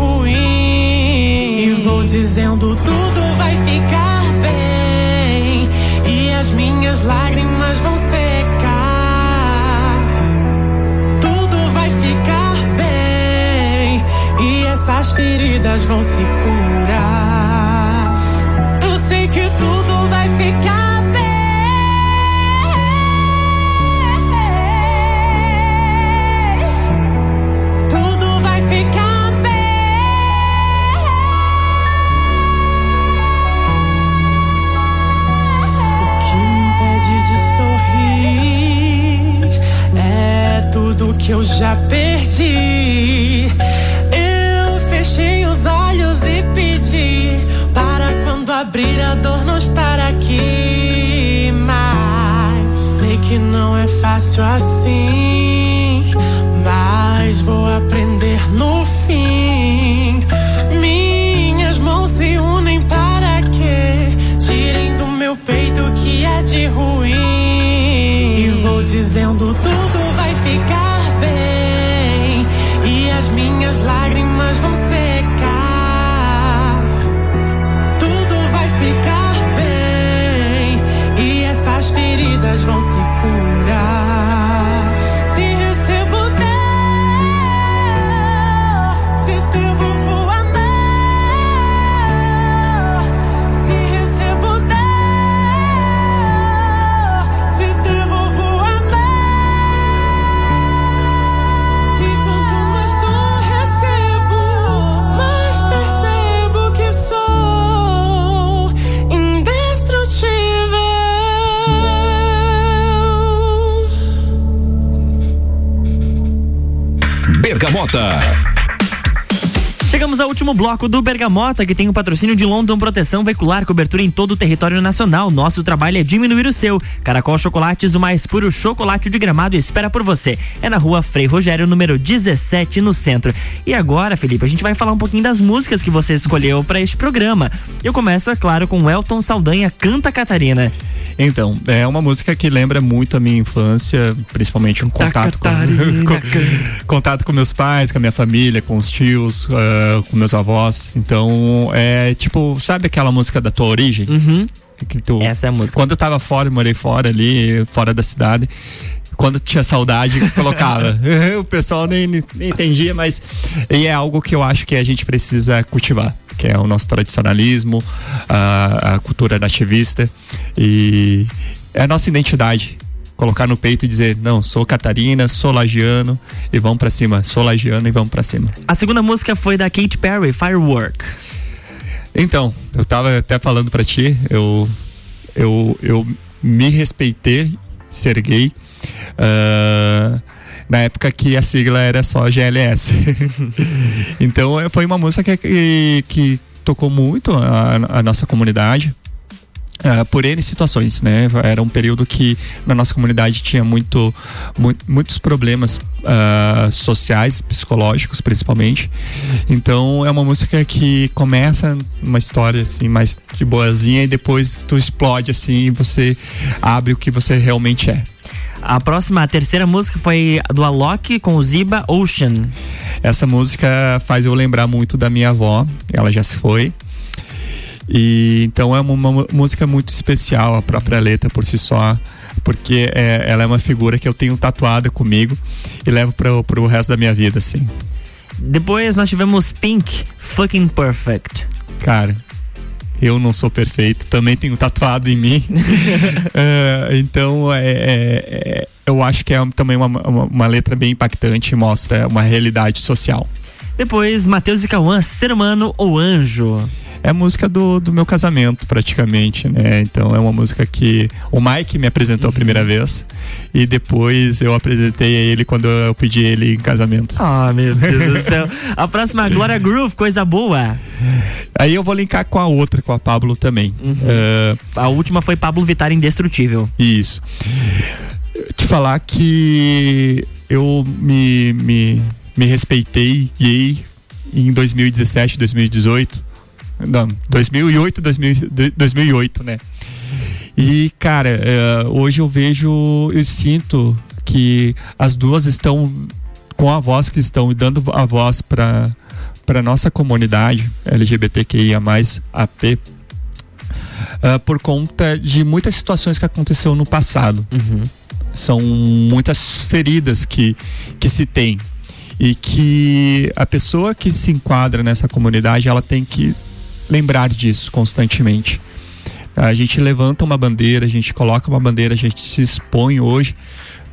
Ruim. E vou dizendo tudo vai ficar bem. E as minhas lágrimas vão secar. Tudo vai ficar bem. E essas feridas vão se curar. Eu sei que tudo vai ficar que eu já perdi. Eu fechei os olhos e pedi para quando abrir a dor não estar aqui mais. Sei que não é fácil assim, mas vou aprender no feridas vão Bergamota. Chegamos ao último bloco do Bergamota, que tem o patrocínio de London Proteção Veicular, cobertura em todo o território nacional. Nosso trabalho é diminuir o seu. Caracol Chocolates, o mais puro chocolate de gramado, espera por você. É na rua Frei Rogério, número 17, no centro. E agora, Felipe, a gente vai falar um pouquinho das músicas que você escolheu para este programa. Eu começo, é claro, com Elton Saldanha, Canta Catarina. Então, é uma música que lembra muito a minha infância, principalmente um contato com, com- contato com meus pais, com a minha família, com os tios, ah, com meus avós. Então, é tipo, sabe aquela música da tua origem? Que tu, Essa é a música. Quando eu tava fora, eu morei fora ali, fora da cidade. Quando tinha saudade, colocava. o pessoal nem, nem entendia, mas e é algo que eu acho que a gente precisa cultivar, que é o nosso tradicionalismo, a, a cultura nativista e é a nossa identidade. Colocar no peito e dizer, não, sou Catarina, sou lagiano e vamos pra cima. Sou lagiano e vamos pra cima. A segunda música foi da Katy Perry, Firework. Então, eu tava até falando pra ti, eu, eu, eu me respeitei ser gay ah, na época que a sigla era só GLS. então, eh, foi uma música que, que tocou muito a, a nossa comunidade. ah, por N situações, né? Era um período que na nossa comunidade tinha muito, mu- muitos problemas ah, sociais, psicológicos principalmente. Então é uma música que começa uma história assim mais de boazinha e depois tu explode assim e você abre o que você realmente é. A próxima, a terceira música foi do Alok com o Ziba Ocean. Essa música faz eu lembrar muito da minha avó, ela já se foi. E então é uma, música muito especial, a própria letra por si só, porque é- ela é uma figura que eu tenho tatuada comigo e levo para pro resto da minha vida, assim. Depois nós tivemos Pink, Fucking Perfect. Cara, eu não sou perfeito, também tenho tatuado em mim. É, então, é, é- é- eu acho que é também uma, uma, uma letra bem impactante e mostra uma realidade social. Depois, Matheus e Cauã, Ser Humano ou Anjo. É a música do, do meu casamento, praticamente, né? Então é uma música que o Mike me apresentou a primeira vez e depois eu apresentei a ele quando eu pedi ele em casamento. Ah, meu Deus do céu. A próxima, Glória Groove, coisa boa. Aí eu vou linkar com a outra, com a Pablo também. É, A última foi Pablo Vittar Indestrutível. Isso. Te falar que eu me, me, me respeitei gay em 2017, 2018. Não, 2008, 2000, 2008, né? E, cara, é, hoje eu vejo, eu sinto que as duas estão com a voz que estão e dando a voz para para nossa comunidade LGBTQIA+, AP, uh, por conta de muitas situações que aconteceu no passado. Uhum. São muitas feridas que, que se tem e que a pessoa que se enquadra nessa comunidade ela tem que lembrar disso constantemente. A gente levanta uma bandeira, a gente coloca uma bandeira, a gente se expõe hoje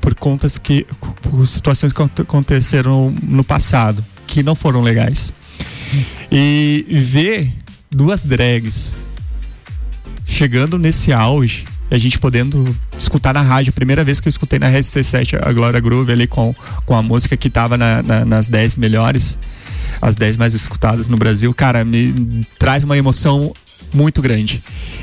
por contas que por situações que aconteceram no passado que não foram legais. E ver duas drags chegando nesse auge, a gente podendo escutar na rádio, primeira vez que eu escutei na RC7 a Glória Groove ali com, com a música que tava na, na, nas 10 melhores, as 10 mais escutadas no Brasil, cara, me traz uma emoção muito grande.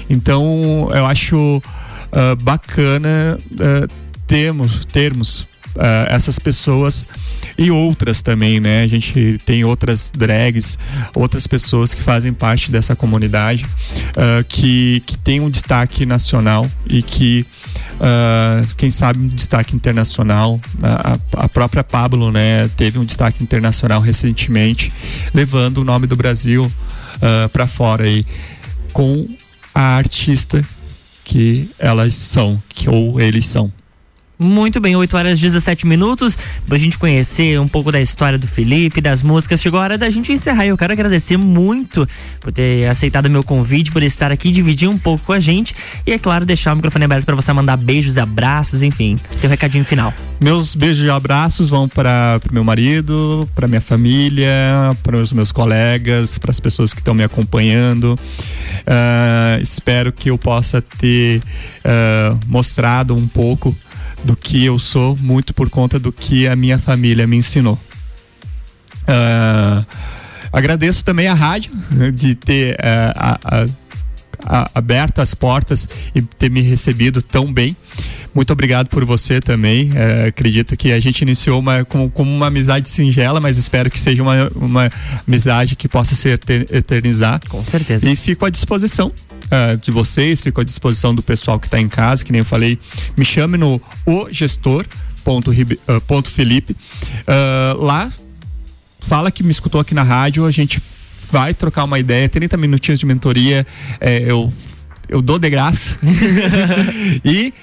Então, eu acho uh, bacana uh, termos, termos uh, essas pessoas e outras também, né? A gente tem outras drags, outras pessoas que fazem parte dessa comunidade uh, que, que tem um destaque nacional e que Uh, quem sabe um destaque internacional. A, a, própria Pablo, né, teve um destaque internacional recentemente, levando o nome do Brasil uh, para fora aí com a artista que elas são, que ou eles são. Muito bem, 8 horas e 17 minutos. Pra gente conhecer um pouco da história do Felipe, das músicas. Chegou a hora da gente encerrar. Eu quero agradecer muito por ter aceitado meu convite, por estar aqui, dividir um pouco com a gente. E, é claro, deixar o microfone aberto para você mandar beijos e abraços, enfim, teu recadinho final. Meus beijos e abraços vão para meu marido, para minha família, para os meus colegas, para as pessoas que estão me acompanhando. Uh, espero que eu possa ter uh, mostrado um pouco do que eu sou, muito por conta do que a minha família me ensinou. Uh, agradeço também a rádio de ter uh, a, a, a, aberto as portas e ter me recebido tão bem. Muito obrigado por você também. Uh, acredito que a gente iniciou uma, como, como, uma amizade singela, mas espero que seja uma, uma amizade que possa se eternizar. Com certeza. E fico à disposição uh, de vocês, fico à disposição do pessoal que está em casa, que nem eu falei, me chame no o gestor ponto, uh, ponto Felipe. Uh, lá, fala que me escutou aqui na rádio, a gente vai trocar uma ideia, 30 minutinhos de mentoria, é, eu, eu dou de graça. e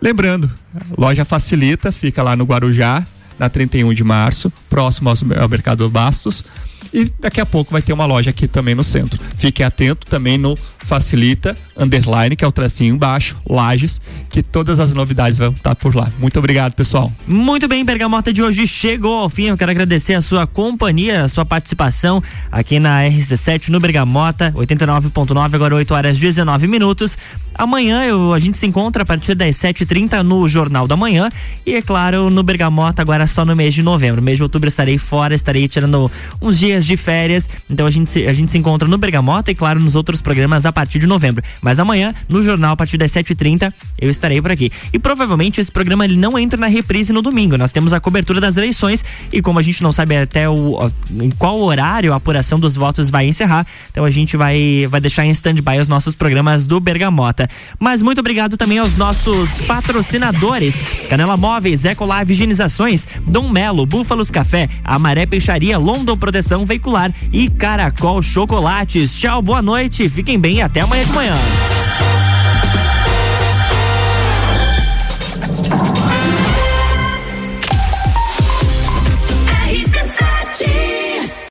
lembrando, loja facilita, fica lá no Guarujá, na 31 de março, próximo ao Mercado Bastos. E daqui a pouco vai ter uma loja aqui também no centro. Fique atento também no Facilita Underline, que é o tracinho embaixo, Lages, que todas as novidades vão estar por lá. Muito obrigado, pessoal. Muito bem, Bergamota de hoje chegou ao fim. Eu quero agradecer a sua companhia, a sua participação aqui na RC7 no Bergamota, 89.9, agora 8 horas 19 minutos. Amanhã eu, a gente se encontra a partir das 7h30 no Jornal da Manhã e, é claro, no Bergamota agora só no mês de novembro. No mês de outubro estarei fora, estarei tirando uns dias de férias. Então a gente, a gente se encontra no Bergamota e, claro, nos outros programas a partir de novembro. Mas amanhã, no jornal, a partir das 7h30, eu estarei por aqui. E provavelmente esse programa ele não entra na reprise no domingo. Nós temos a cobertura das eleições e como a gente não sabe até o, em qual horário a apuração dos votos vai encerrar, então a gente vai, vai deixar em stand-by os nossos programas do Bergamota. Mas muito obrigado também aos nossos patrocinadores: Canela Móveis, Ecolave Higienizações, Dom Melo, Búfalos Café, Amaré Peixaria, London Proteção Veicular e Caracol Chocolates. Tchau, boa noite, fiquem bem até amanhã de manhã.